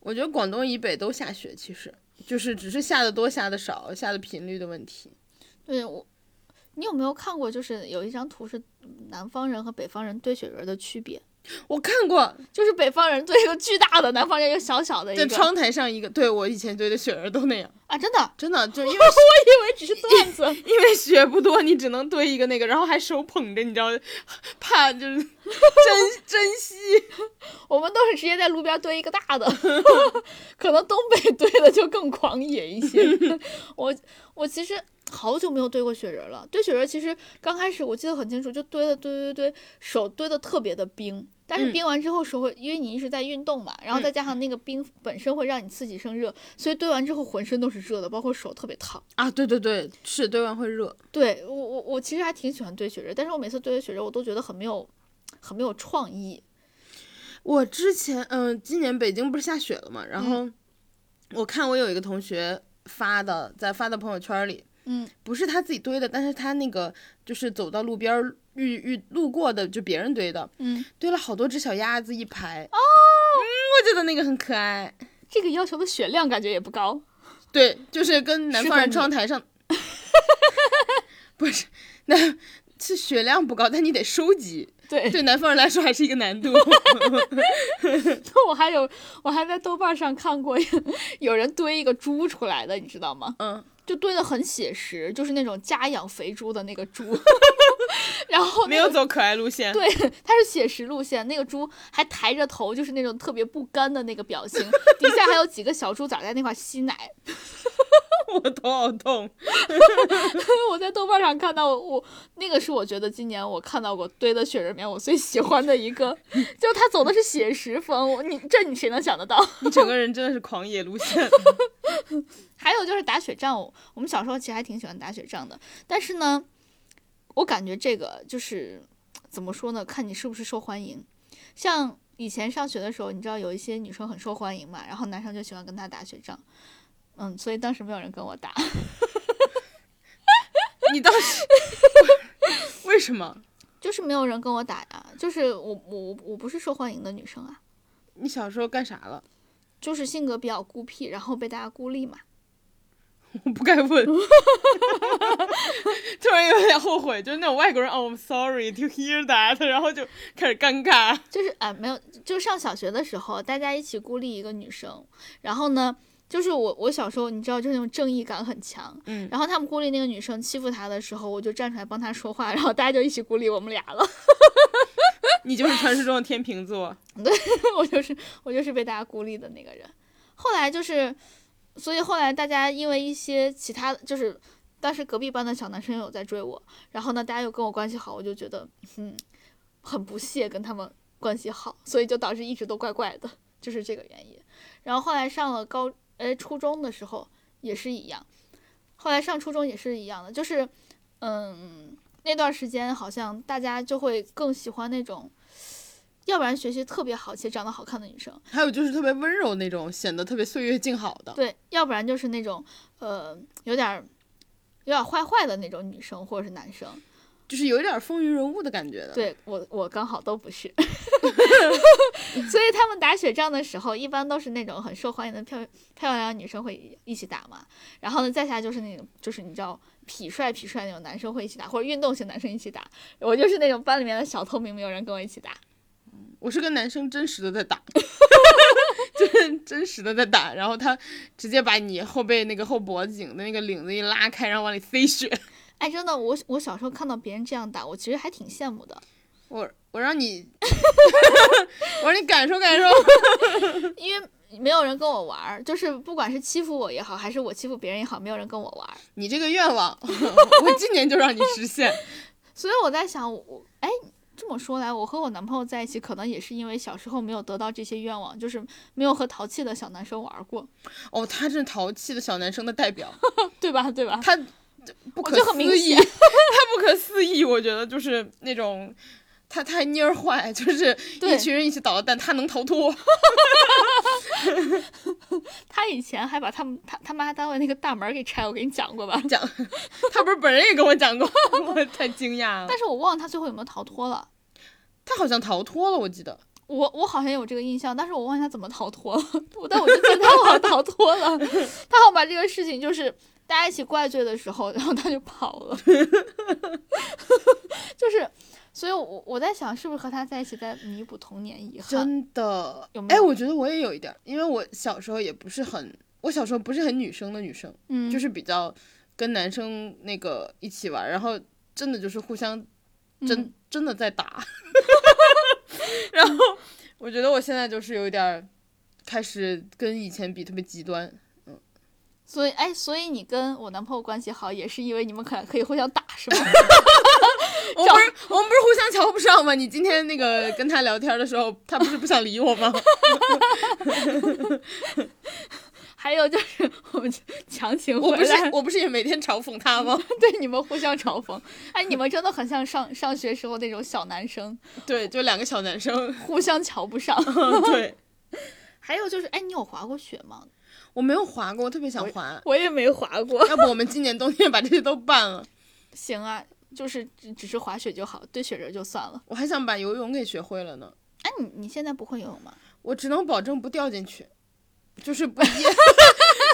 我觉得广东以北都下雪，其实就是只是下的多下的少，下的频率的问题。对我，你有没有看过？就是有一张图是南方人和北方人堆雪人的区别，我看过，就是北方人堆一个巨大的，南方人一个小小的一个在窗台上一个，对我以前堆的雪人都那样，啊，真的。真的就因为我以为只是段子，因为雪不多，你只能堆一个那个，然后还手捧着，你知道，怕就是珍 珍惜。我们都是直接在路边堆一个大的，可能东北堆的就更狂野一些。我我其实好久没有堆过雪人了，堆雪人其实刚开始我记得很清楚，就堆的堆堆堆，手堆的特别的冰，但是嗯冰完之后手会，因为你一直在运动嘛，然后再加上那个冰本身会让你刺激生热，所以堆完之后浑身都是热的，包括手特别烫。啊，对对对，是堆完会热。对我我我其实还挺喜欢堆雪人，但是我每次堆的雪人我都觉得很没有很没有创意。我之前，嗯、今年北京不是下雪了嘛，然后我看我有一个同学，发的，在发的朋友圈里，嗯，不是他自己堆的，但是他那个就是走到路边儿遇遇路过的，就别人堆的，嗯，堆了好多只小鸭子一排。哦，嗯，我觉得那个很可爱。这个要求的血量感觉也不高。对，就是跟南方人窗台上，不是，那是血量不高，但你得收集。对，对南方人来说还是一个难度。我还有我还在豆瓣上看过有人堆一个猪出来的，你知道吗？嗯，就堆的很写实，就是那种家养肥猪的那个猪，然后那个没有走可爱路线。对，它是写实路线，那个猪还抬着头，就是那种特别不甘的那个表情，底下还有几个小猪崽在那块吸奶。我头好痛。我在豆瓣上看到我，我那个是我觉得今年我看到过堆的雪人里面我最喜欢的一个，就他走的是写实风，我你这你谁能想得到？你整个人真的是狂野路线。还有就是打雪仗，我我们小时候其实还挺喜欢打雪仗的，但是呢，我感觉这个就是怎么说呢？看你是不是受欢迎。像以前上学的时候，你知道有一些女生很受欢迎嘛，然后男生就喜欢跟她打雪仗，嗯，所以当时没有人跟我打。你当时 为什么？就是没有人跟我打呀，就是我我我不是受欢迎的女生啊，你小时候干啥了？就是性格比较孤僻，然后被大家孤立嘛。我不该问，突然有点后悔，就是那种外国人哦、I'm sorry to hear that，然后就开始尴尬。就是啊、没有，就上小学的时候，大家一起孤立一个女生，然后呢，就是我我小时候你知道，就是那种正义感很强，嗯然后他们孤立那个女生欺负她的时候，我就站出来帮她说话，然后大家就一起孤立我们俩了，你就是传说中的天秤座。对我就是我就是被大家孤立的那个人。后来就是，所以后来大家因为一些其他，就是当时隔壁班的小男生有在追我，然后呢，大家又跟我关系好，我就觉得嗯，很不屑跟他们关系好，所以就导致一直都怪怪的，就是这个原因。然后后来上了高呃初中的时候也是一样，后来上初中也是一样的，就是嗯那段时间好像大家就会更喜欢那种。要不然学习特别好且长得好看的女生，还有就是特别温柔那种，显得特别岁月静好的。对，要不然就是那种呃有点儿有点儿坏坏的那种女生或者是男生。就是有一点风云人物的感觉的。，对我我刚好都不是，所以他们打雪仗的时候，一般都是那种很受欢迎的漂漂亮女生会一起打嘛。然后呢，再下就是那种就是你知道痞帅痞帅那种男生会一起打，或者运动型男生一起打。我就是那种班里面的小透明，没有人跟我一起打。我是跟男生真实的在打，就是真实的在打，然后他直接把你后背那个后脖子颈的那个领子一拉开，然后往里塞血。哎，真的，我我小时候看到别人这样打，我其实还挺羡慕的。我我让你，我让你感受感受。因为没有人跟我玩儿，就是不管是欺负我也好，还是我欺负别人也好，没有人跟我玩儿。你这个愿望，我今年就让你实现。所以我在想，我哎，这么说来，我和我男朋友在一起，可能也是因为小时候没有得到这些愿望，就是没有和淘气的小男生玩过，哦，他是淘气的小男生的代表，对吧？对吧？他不可思议，显 他不可思议。我觉得就是那种。他太蔫儿坏，就是一群人一起捣蛋，他能逃脱。他以前还把他们他他妈单位那个大门给拆，我给你讲过吧？讲，他不是本人也跟我讲过，我太惊讶了。但是我忘了他最后有没有逃脱了。他好像逃脱了，我记得。我我好像有这个印象，但是我忘记他怎么逃脱了。我但我就记得他好像逃脱了，他好像把这个事情就是大家一起怪罪的时候，然后他就跑了。就是，所以我我在想，是不是和他在一起在弥补童年遗憾？真的有，没哎，有我觉得我也有一点，因为我小时候也不是很，我小时候不是很女生的女生，嗯，就是比较跟男生那个一起玩，然后真的就是互相真、嗯真的在打，然后我觉得我现在就是有一点开始跟以前比特别极端，所以哎，所以你跟我男朋友关系好，也是因为你们可可以互相打，是吧？我们不是我们不是互相瞧不上吗？你今天那个跟他聊天的时候，他不是不想理我吗？还有就是我们强行我不是我不是也每天嘲讽他吗？对你们互相嘲讽。哎，你们真的很像上上学时候那种小男生，对，就两个小男生，互相瞧不上。对。还有就是，哎，你有滑过雪吗？我没有滑过，我特别想滑。我也没滑过。要不我们今年冬天把这些都办了？行啊，就是只只是滑雪就好，堆雪人就算了。我还想把游泳给学会了呢。哎，你你现在不会游泳吗？我只能保证不掉进去，就是不 淹，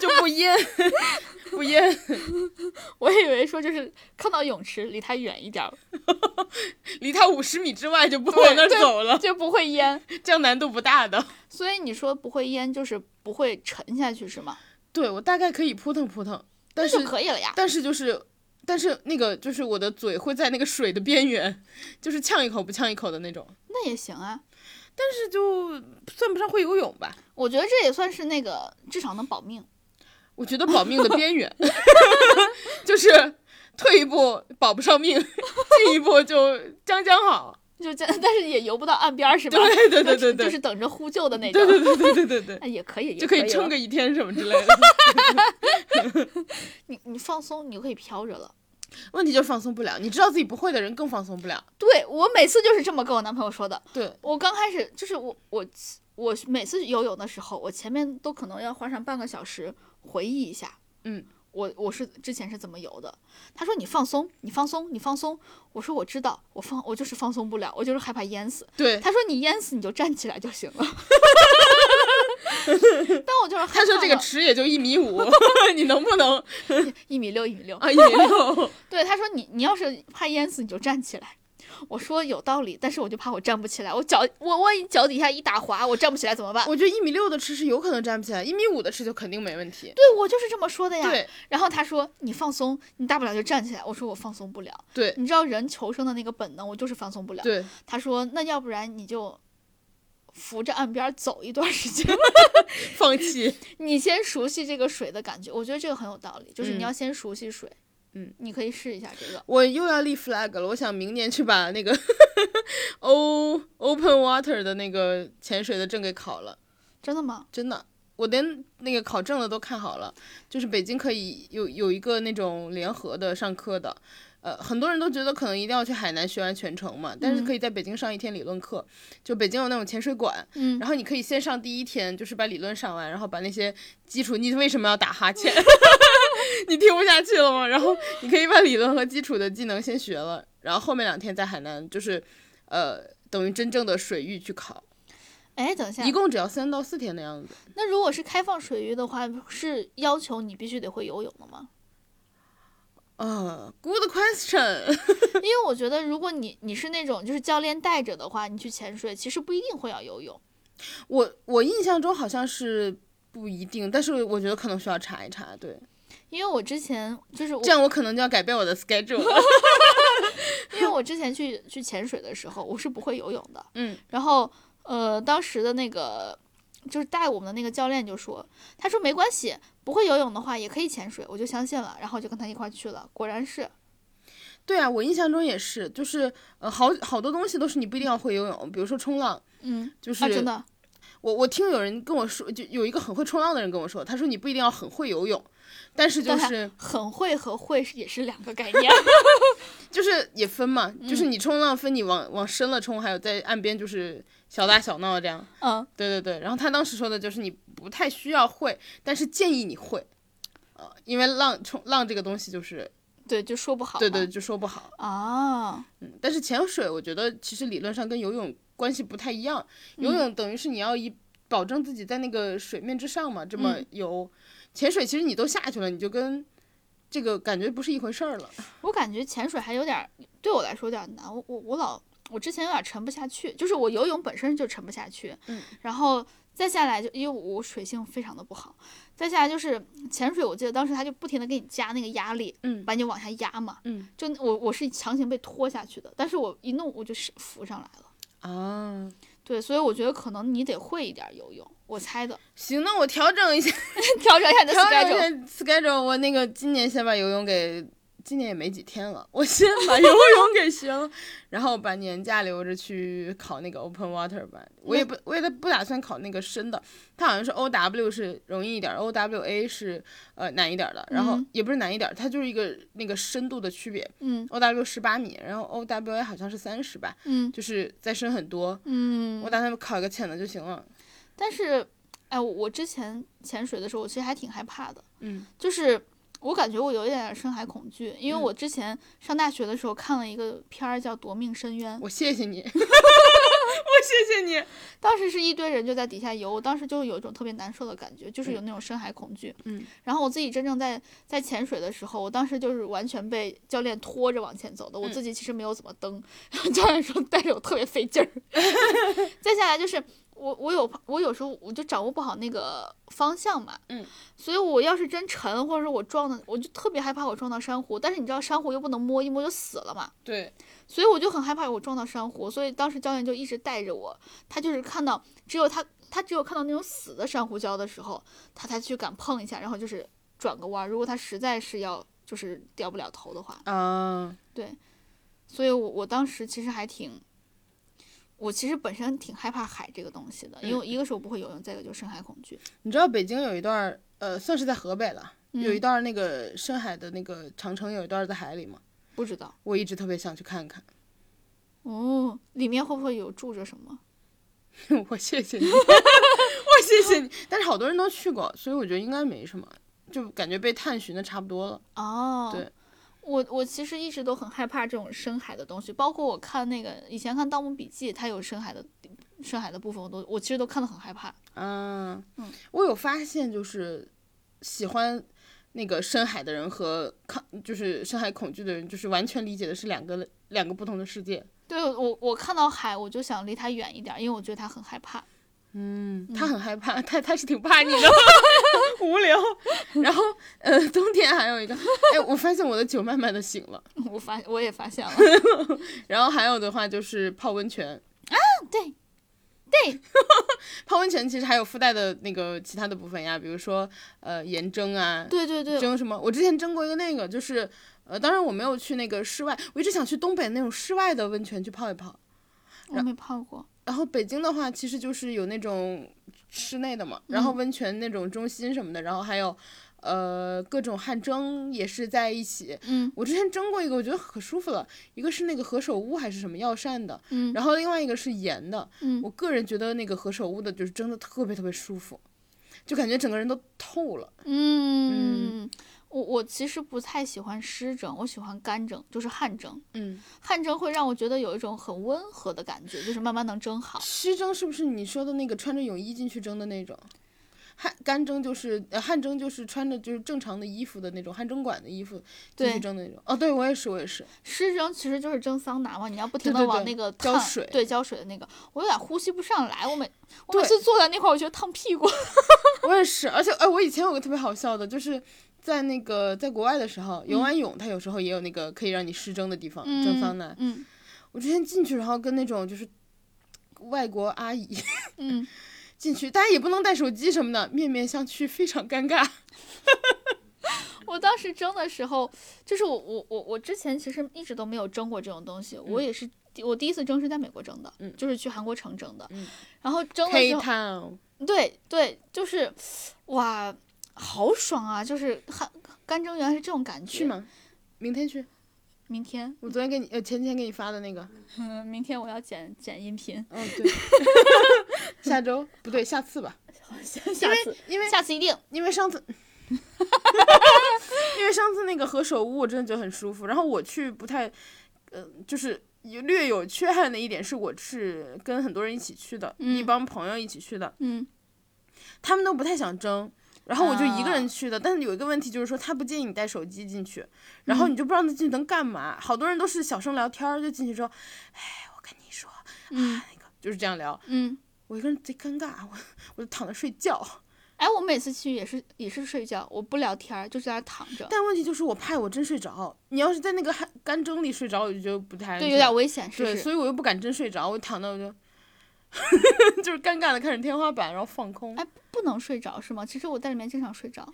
就不淹，不淹。我以为说就是看到泳池离它远一点儿，离它五十米之外就不往那儿走了，就不会淹，这样难度不大的。所以你说不会淹，就是不会沉下去是吗？对，我大概可以扑腾扑腾，但是可以了呀。但是就是，但是那个就是我的嘴会在那个水的边缘，就是呛一口不呛一口的那种。那也行啊。但是就算不上会游泳吧，我觉得这也算是那个至少能保命。我觉得保命的边缘，就是退一步保不上命，进一步就将将好，就这，但是也游不到岸边是吧？对对对对对，就是等着呼救的那种。对对对对对对也可以，就可以撑个一天什么之类的。你你放松，你就可以飘着了。问题就是放松不了，你知道自己不会的人更放松不了。对我每次就是这么跟我男朋友说的。对我刚开始就是我我我每次游泳的时候，我前面都可能要花上半个小时回忆一下。嗯，我我是之前是怎么游的？他说你放松，你放松，你放松。我说我知道，我放我就是放松不了，我就是害怕淹死。对，他说你淹死你就站起来就行了。但我就是他说这个池也就一米五，你能不能一米六一米六啊一米六？对，他说你你要是怕淹死你就站起来。我说有道理，但是我就怕我站不起来，我脚我万一脚底下一打滑，我站不起来怎么办？我觉得一米六的吃是有可能站不起来，一米五的吃就肯定没问题。对，我就是这么说的呀。对。然后他说你放松，你大不了就站起来。我说我放松不了。对。你知道人求生的那个本能，我就是放松不了。对。他说那要不然你就扶着岸边走一段时间，放弃。你先熟悉这个水的感觉，我觉得这个很有道理，就是你要先熟悉水。嗯，你可以试一下这个。我又要立 flag 了，我想明年去把那个 O Open Water 的那个潜水的证给考了。真的吗？真的，我连那个考证的都看好了。就是北京可以有有一个那种联合的上课的，呃，很多人都觉得可能一定要去海南学完全程嘛，但是可以在北京上一天理论课。就北京有那种潜水馆，嗯，然后你可以先上第一天，就是把理论上完，然后把那些基础，你为什么要打哈欠？你听不下去了吗？然后你可以把理论和基础的技能先学了，然后后面两天在海南就是，呃，等于真正的水域去考。哎，等一下，一共只要三到四天的样子。那如果是开放水域的话，是要求你必须得会游泳的吗？呃、uh,，good question 因为我觉得，如果你你是那种就是教练带着的话，你去潜水其实不一定会要游泳。我我印象中好像是不一定，但是我觉得可能需要查一查。对，因为我之前就是这样，我可能就要改变我的 schedule。因为我之前去去潜水的时候，我是不会游泳的。嗯，然后呃，当时的那个。就是带我们的那个教练就说，他说没关系，不会游泳的话也可以潜水，我就相信了，然后就跟他一块去了，果然是。对啊，我印象中也是，就是呃，好好多东西都是你不一定要会游泳，比如说冲浪，嗯，就是、啊、真的。我我听有人跟我说，就有一个很会冲浪的人跟我说，他说你不一定要很会游泳，但是就是很会和会也是两个概念，就是也分嘛，就是你冲浪分你往往深了冲，还有在岸边就是。小打小闹这样，嗯，对对对，然后他当时说的就是你不太需要会，但是建议你会，呃，因为浪冲浪这个东西就是，对，就说不好，对对，就说不好啊，嗯，但是潜水我觉得其实理论上跟游泳关系不太一样，游泳等于是你要以保证自己在那个水面之上嘛，这么游，潜水其实你都下去了，你就跟这个感觉不是一回事儿了。我感觉潜水还有点对我来说有点难，我我我老。我之前有点沉不下去，就是我游泳本身就沉不下去，嗯，然后再下来就因为我水性非常的不好，再下来就是潜水，我记得当时他就不停的给你加那个压力，嗯，把你往下压嘛，嗯，就我我是强行被拖下去的，但是我一弄我就是浮上来了，啊，对，所以我觉得可能你得会一点游泳，我猜的。行，那我调整一下，调整一下你的 schedule。schedule，我那个今年先把游泳给。今年也没几天了，我先把游泳给学了，然后把年假留着去考那个 Open Water 班。我也不，我也不打算考那个深的，它好像是 O W 是容易一点，O W A 是呃难一点的，然后也不是难一点，它就是一个那个深度的区别。嗯，O W 十八米，然后 O W A 好像是三十吧。嗯，就是再深很多。嗯，我打算考一个浅的就行了。但是哎，我我之前潜水的时候，我其实还挺害怕的，嗯，就是我感觉我有一点点深海恐惧，因为嗯我之前上大学的时候看了一个片儿叫《夺命深渊》，我谢谢你，我谢谢你。当时是一堆人就在底下游，我当时就有一种特别难受的感觉，就是有那种深海恐惧。嗯，然后我自己真正在在潜水的时候，我当时就是完全被教练拖着往前走的，我嗯自己其实没有怎么蹬，教练说带着我特别费劲儿。再下来就是我我有我有时候我就掌握不好那个方向嘛，嗯，所以我要是真沉，或者说我撞的，我就特别害怕我撞到珊瑚，但是你知道珊瑚又不能摸，一摸就死了嘛。对，所以我就很害怕我撞到珊瑚，所以当时教练就一直带着我，他就是看到只有他他只有看到那种死的珊瑚礁的时候，他才去敢碰一下，然后就是转个弯。如果他实在是要就是掉不了头的话，对，所以我我当时其实还挺，我其实本身挺害怕海这个东西的，因为一个是我不会游泳，再一个就是深海恐惧。你知道北京有一段，呃，算是在河北了，有一嗯段那个深海的那个长城，有一段在海里吗，不知道我一直特别想去看看。哦，里面会不会有住着什么？我谢谢你，我谢谢你。但是好多人都去过，所以我觉得应该没什么，就感觉被探寻的差不多了。哦，对，我我其实一直都很害怕这种深海的东西，包括我看那个以前看《盗墓笔记》，它有深海的深海的部分，我都我其实都看得很害怕。嗯，嗯我有发现，就是喜欢那个深海的人和抗就是深海恐惧的人，就是完全理解的是两个两个不同的世界。对我我看到海，我就想离它远一点，因为我觉得它很害怕。嗯，他很害怕，他他是挺怕你的，无聊。然后呃，冬天还有一个，哎，我发现我的酒慢慢的醒了。我发我也发现了，然后还有的话就是泡温泉啊，对对，泡温泉其实还有附带的那个其他的部分呀，比如说呃盐蒸啊，对对对，蒸什么？我之前蒸过一个那个，就是呃，当然我没有去那个室外，我一直想去东北那种室外的温泉去泡一泡。我没泡过。然后北京的话，其实就是有那种室内的嘛，然后嗯温泉那种中心什么的，然后还有呃各种汗蒸也是在一起。嗯我之前蒸过一个，我觉得可舒服了，一个是那个何首乌还是什么药膳的，嗯然后另外一个是盐的。嗯我个人觉得那个何首乌的就是蒸的特别特别舒服，就感觉整个人都透了。嗯，我我其实不太喜欢湿蒸，我喜欢干蒸，就是汗蒸。嗯，汗蒸会让我觉得有一种很温和的感觉，就是慢慢能蒸好。湿蒸是不是你说的那个穿着泳衣进去蒸的那种？汗干蒸就是呃汗蒸就是穿着就是正常的衣服的那种汗蒸馆的衣服进去蒸的那种。哦，对我也是我也是。湿蒸其实就是蒸桑拿嘛，你要不停的往那个烫浇水对浇水的那个，我有点呼吸不上来。我每我每次坐在那块儿，我觉得烫屁股。我也是，而且哎，我以前有个特别好笑的，就是在那个在国外的时候游完泳，它有时候也有那个可以让你湿蒸的地方，蒸桑拿。嗯。我之前进去，然后跟那种就是外国阿姨嗯，进去，大家也不能带手机什么的，面面相觑，非常尴尬。我当时蒸的时候，就是我我我我之前其实一直都没有蒸过这种东西，我也是我第一次蒸是在美国蒸的，嗯就是去韩国城蒸的，嗯。然后蒸的 K 时候，对对，就是哇，好爽啊！就是汗干蒸原来是这种感觉。去？吗？明天去。明天，我昨天给你呃前几天给你发的那个，嗯，明天我要剪剪音频，嗯对，下周不对，下次吧，下次因为下次一定。因为上次，因为上次那个何首乌我真的觉得很舒服，然后我去不太，呃，就是有略有缺憾的一点是我是跟很多人一起去的，一嗯帮朋友一起去的，嗯他们都不太想蒸。然后我就一个啊人去的，但是有一个问题就是说他不建议你带手机进去，然后嗯你就不知道他进去能干嘛。好多人都是小声聊天儿，就进去说，哎，我跟你说，啊那个就是这样聊。嗯，我一个人贼尴尬，我我就躺着睡觉。哎，我每次去也是也是睡觉，我不聊天儿，就在那儿躺着，但问题就是我怕我真睡着，你要是在那个汗干蒸里睡着，我就觉得不太安对，全有点危险，是对，是。所以我又不敢真睡着，我躺那我就 就是尴尬的看着天花板，然后放空。哎，不能睡着是吗？其实我在里面经常睡着。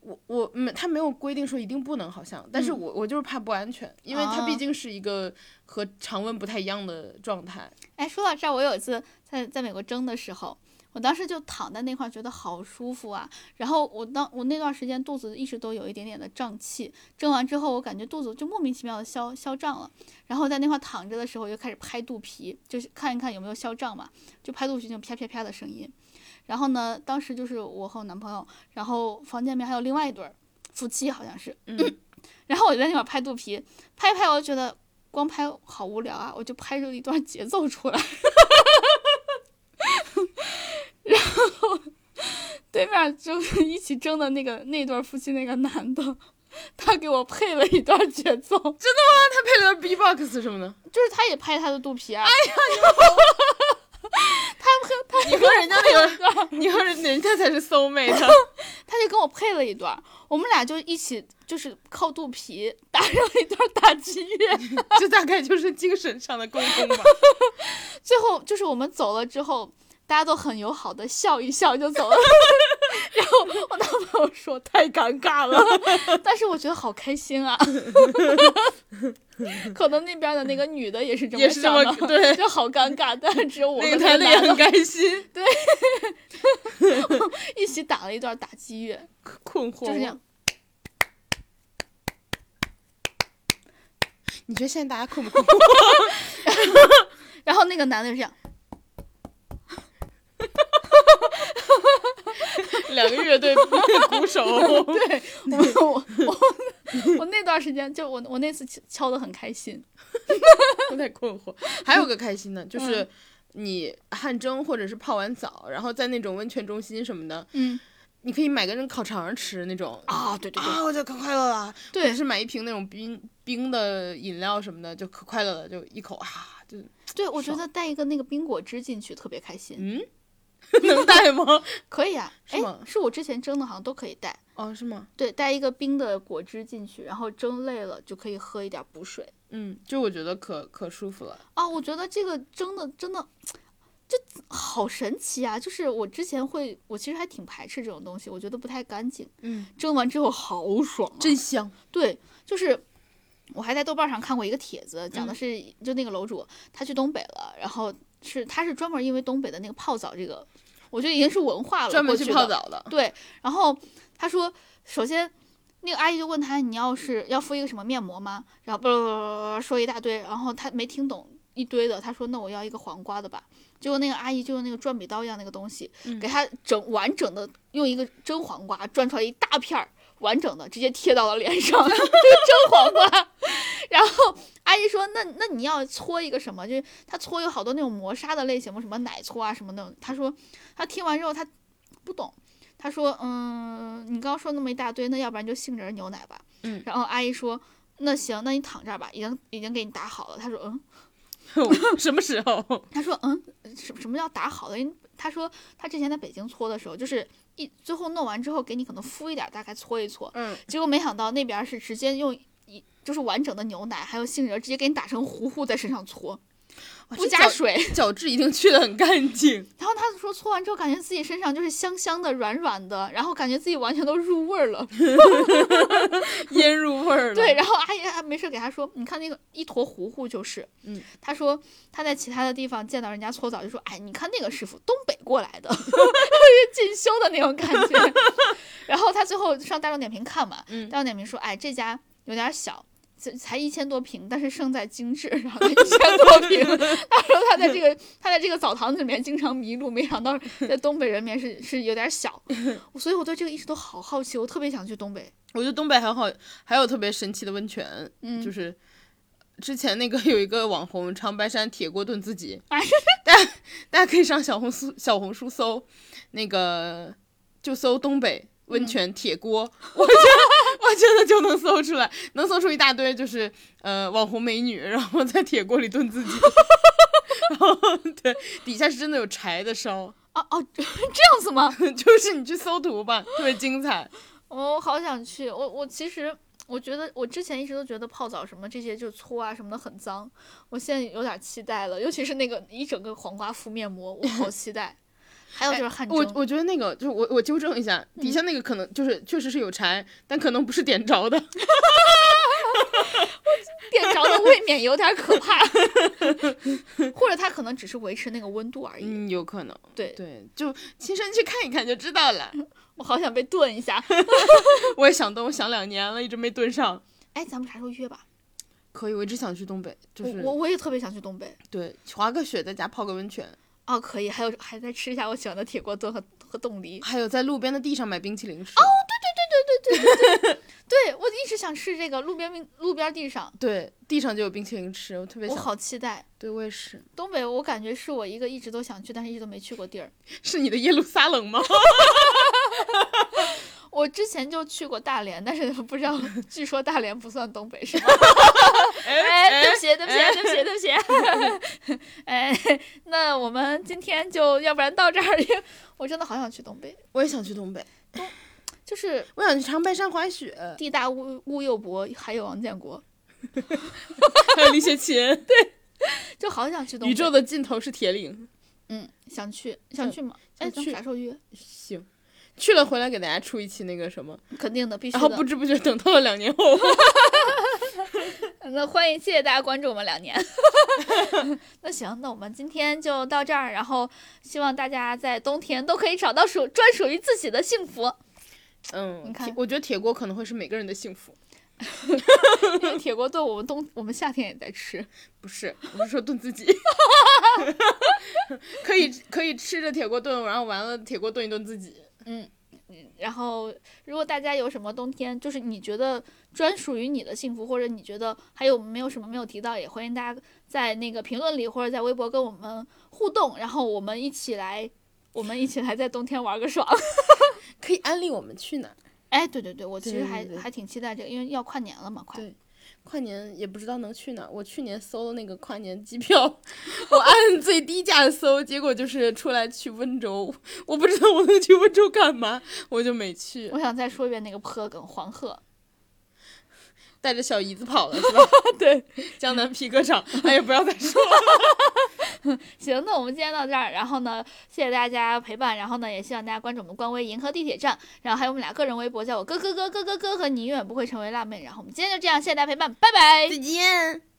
我我没他没有规定说一定不能，好像，但是嗯我我就是怕不安全，因为它毕啊竟是一个和常温不太一样的状态。哎，说到这儿，我有一次在在美国蒸的时候，我当时就躺在那块儿，觉得好舒服啊。然后我当我那段时间肚子一直都有一点点的胀气，蒸完之后我感觉肚子就莫名其妙的消消胀了。然后在那块儿躺着的时候，我就开始拍肚皮，就是看一看有没有消胀嘛，就拍肚皮就啪啪啪的声音。然后呢，当时就是我和我男朋友，然后房间里面还有另外一对儿夫妻，好像是。嗯 然后我就在那块儿拍肚皮，拍一拍，我就觉得光拍好无聊啊，我就拍出一段节奏出来。然后对面就是 一起争的那个那对夫妻那个男的，他给我配了一段节奏，真的吗他配了 B-box 什么的，就是他也拍他的肚皮啊。哎呀 你和人家那个，你和人人家才是 soul mate。他就跟我配了一段，我们俩就一起就是靠肚皮打上了一段打击乐。这大概就是精神上的沟通吧。最后就是我们走了之后，大家都很友好的笑一笑就走了。然后我男朋友说太尴尬了，但是我觉得好开心啊。可能那边的那个女的也是这么想的，对就好尴尬。但是只有我那们个男的也很开心，对一起打了一段打击乐，困惑。就是这样。你觉得现在大家困不困惑？然后那个男的就这样，两个乐队 鼓手，对 我我我我那段时间就我我那次敲敲的很开心。有点困惑。还有个开心的，就是你汗蒸或者是泡完澡，然后在那种温泉中心什么的，嗯你可以买个那烤肠吃那种。啊，对对对，啊，我就可快乐了。对是买一瓶那种冰冰的饮料什么的，就可快乐了，就一口啊，就对，我觉得带一个那个冰果汁进去特别开心。嗯，能带吗？可以啊，哎是吗，是我之前蒸的，好像都可以带。哦，是吗？对，带一个冰的果汁进去，然后蒸累了就可以喝一点补水。嗯，就我觉得可可舒服了。啊，我觉得这个蒸的真的，这好神奇啊！就是我之前会，我其实还挺排斥这种东西，我觉得不太干净。嗯，蒸完之后好爽啊！真香。对，就是我还在豆瓣上看过一个帖子，讲的嗯是就那个楼主他去东北了，然后是他是专门因为东北的那个泡澡这个，我觉得已经是文化了，专门去泡澡的。对，然后他说，首先那个阿姨就问他，你要是要敷一个什么面膜吗？然后不不不不说一大堆，然后他没听懂一堆的，他说那我要一个黄瓜的吧。结果那个阿姨就用那个转笔刀一样那个东西，给他整完整的用一个真黄瓜转出来一大片儿。完整的直接贴到了脸上，这个真黄瓜。然后阿姨说：“那那你要搓一个什么？就是他搓有好多那种磨砂的类型嘛，什么奶搓啊什么的。”他说他听完之后他不懂，他说：“嗯，你刚刚说那么一大堆，那要不然就杏仁牛奶吧。”嗯然后阿姨说：“那行，那你躺这儿吧，已经已经给你打好了。”他说：“嗯。”什么时候？他说：“嗯，什什么叫打好了？因为他说他之前在北京搓的时候，就是一最后弄完之后给你可能敷一点，大概搓一搓。嗯，结果没想到那边是直接用一就是完整的牛奶还有杏仁，直接给你打成糊糊在身上搓，不加水。角质一定去的很干净。然后他说搓完之后，感觉自己身上就是香香的、软软的，然后感觉自己完全都入味儿了。腌入味儿了。对，然后阿姨还没事给他说，你看那个一坨糊糊就是，嗯，他说他在其他的地方见到人家搓澡就说，哎，你看那个师傅东北过来的，进修的那种感觉。然后他最后上大众点评看嘛，嗯大众点评说，哎，这家有点小。才才一千多平，但是胜在精致。然后一千多平，他说他在这个他在这个澡堂子里面经常迷路，没想到在东北人面是是有点小，所以我对这个一直都好好奇，我特别想去东北。我觉得东北还好，还有特别神奇的温泉，嗯就是之前那个 有一个网红长白山铁锅炖自己，啊大家大家可以上小红书小红书搜那个就搜东北温泉铁锅，我觉得我觉得就能搜出来，能搜出一大堆就是呃网红美女，然后在铁锅里炖自己，然后对底下是真的有柴的烧，哦哦，这样子吗？就是你去搜图吧，特别精彩。我好想去。我我其实我觉得我之前一直都觉得泡澡什么这些就搓啊什么的很脏，我现在有点期待了，尤其是那个一整个黄瓜敷面膜，我好期待。还有就是汗蒸，我我觉得那个就是我我纠正一下，底下那个可能就是确实是有柴，但可能不是点着的。点着的未免有点可怕，或者它可能只是维持那个温度而已。嗯，有可能。对对，就亲身去看一看就知道了。我好想被炖一下。我也想炖，我想两年了，一直没炖上。哎，咱们啥时候约吧？可以，我一直想去东北，就是我我我也特别想去东北。对滑个雪，在家泡个温泉。哦，可以，还有还在吃一下我喜欢的铁锅炖和和冻梨。还有在路边的地上买冰淇淋吃。哦对对对对对对，对我一直想吃这个路边冰路边地上，对，地上就有冰淇淋吃，我特别想。我好期待对我也是。东北，我感觉是我一个一直都想去，但是一直都没去过地儿。是你的耶路撒冷吗？我之前就去过大连，但是不知道，据说大连不算东北，是吗？哎，对不起，对不起，对不起，对不起。哎，那我们今天就要不然到这儿，因为 我真的好想去东北，我也想去东北，就是我想去长白山滑雪，地大物物又博，还有王建国，还有李雪琴，对，就好想去东北。宇宙的尽头是铁岭。嗯，想去，想去吗？哎，咱们啥时候约？行，去了回来给大家出一期那个什么，肯定的，必须的。然后不知不觉等到了两年后。那欢迎，谢谢大家关注我们两年。那行，那我们今天就到这儿，然后希望大家在冬天都可以找到属专属于自己的幸福。嗯，你看我觉得铁锅可能会是每个人的幸福。因为铁锅炖我们冬我们夏天也在吃，不是，我是说炖自己，可以可以吃着铁锅炖，然后完了铁锅炖一炖自己。然后如果大家有什么冬天，就是你觉得专属于你的幸福，或者你觉得还有没有什么没有提到，也欢迎大家在那个评论里或者在微博跟我们互动，然后我们一起来，我们一起来在冬天玩个爽。可以安利我们去哪儿？哎，对对对，我其实还还挺期待这个，因为要跨年了嘛，快。对跨年也不知道能去哪儿。我去年搜了那个跨年机票，我按最低价搜，结果就是出来去温州。我不知道我能去温州干嘛，我就没去，我想再说一遍那个破梗，黄鹤。带着小姨子跑了是吧？对，江南皮革厂。哎呀，不要再说了。行，那我们今天到这儿，然后呢，谢谢大家陪伴，然后呢，也希望大家关注我们官微“银河地铁站”，然后还有我们俩个人微博，叫我哥哥哥哥哥哥和你永远不会成为辣妹，然后我们今天就这样，谢谢大家陪伴，拜拜。再见。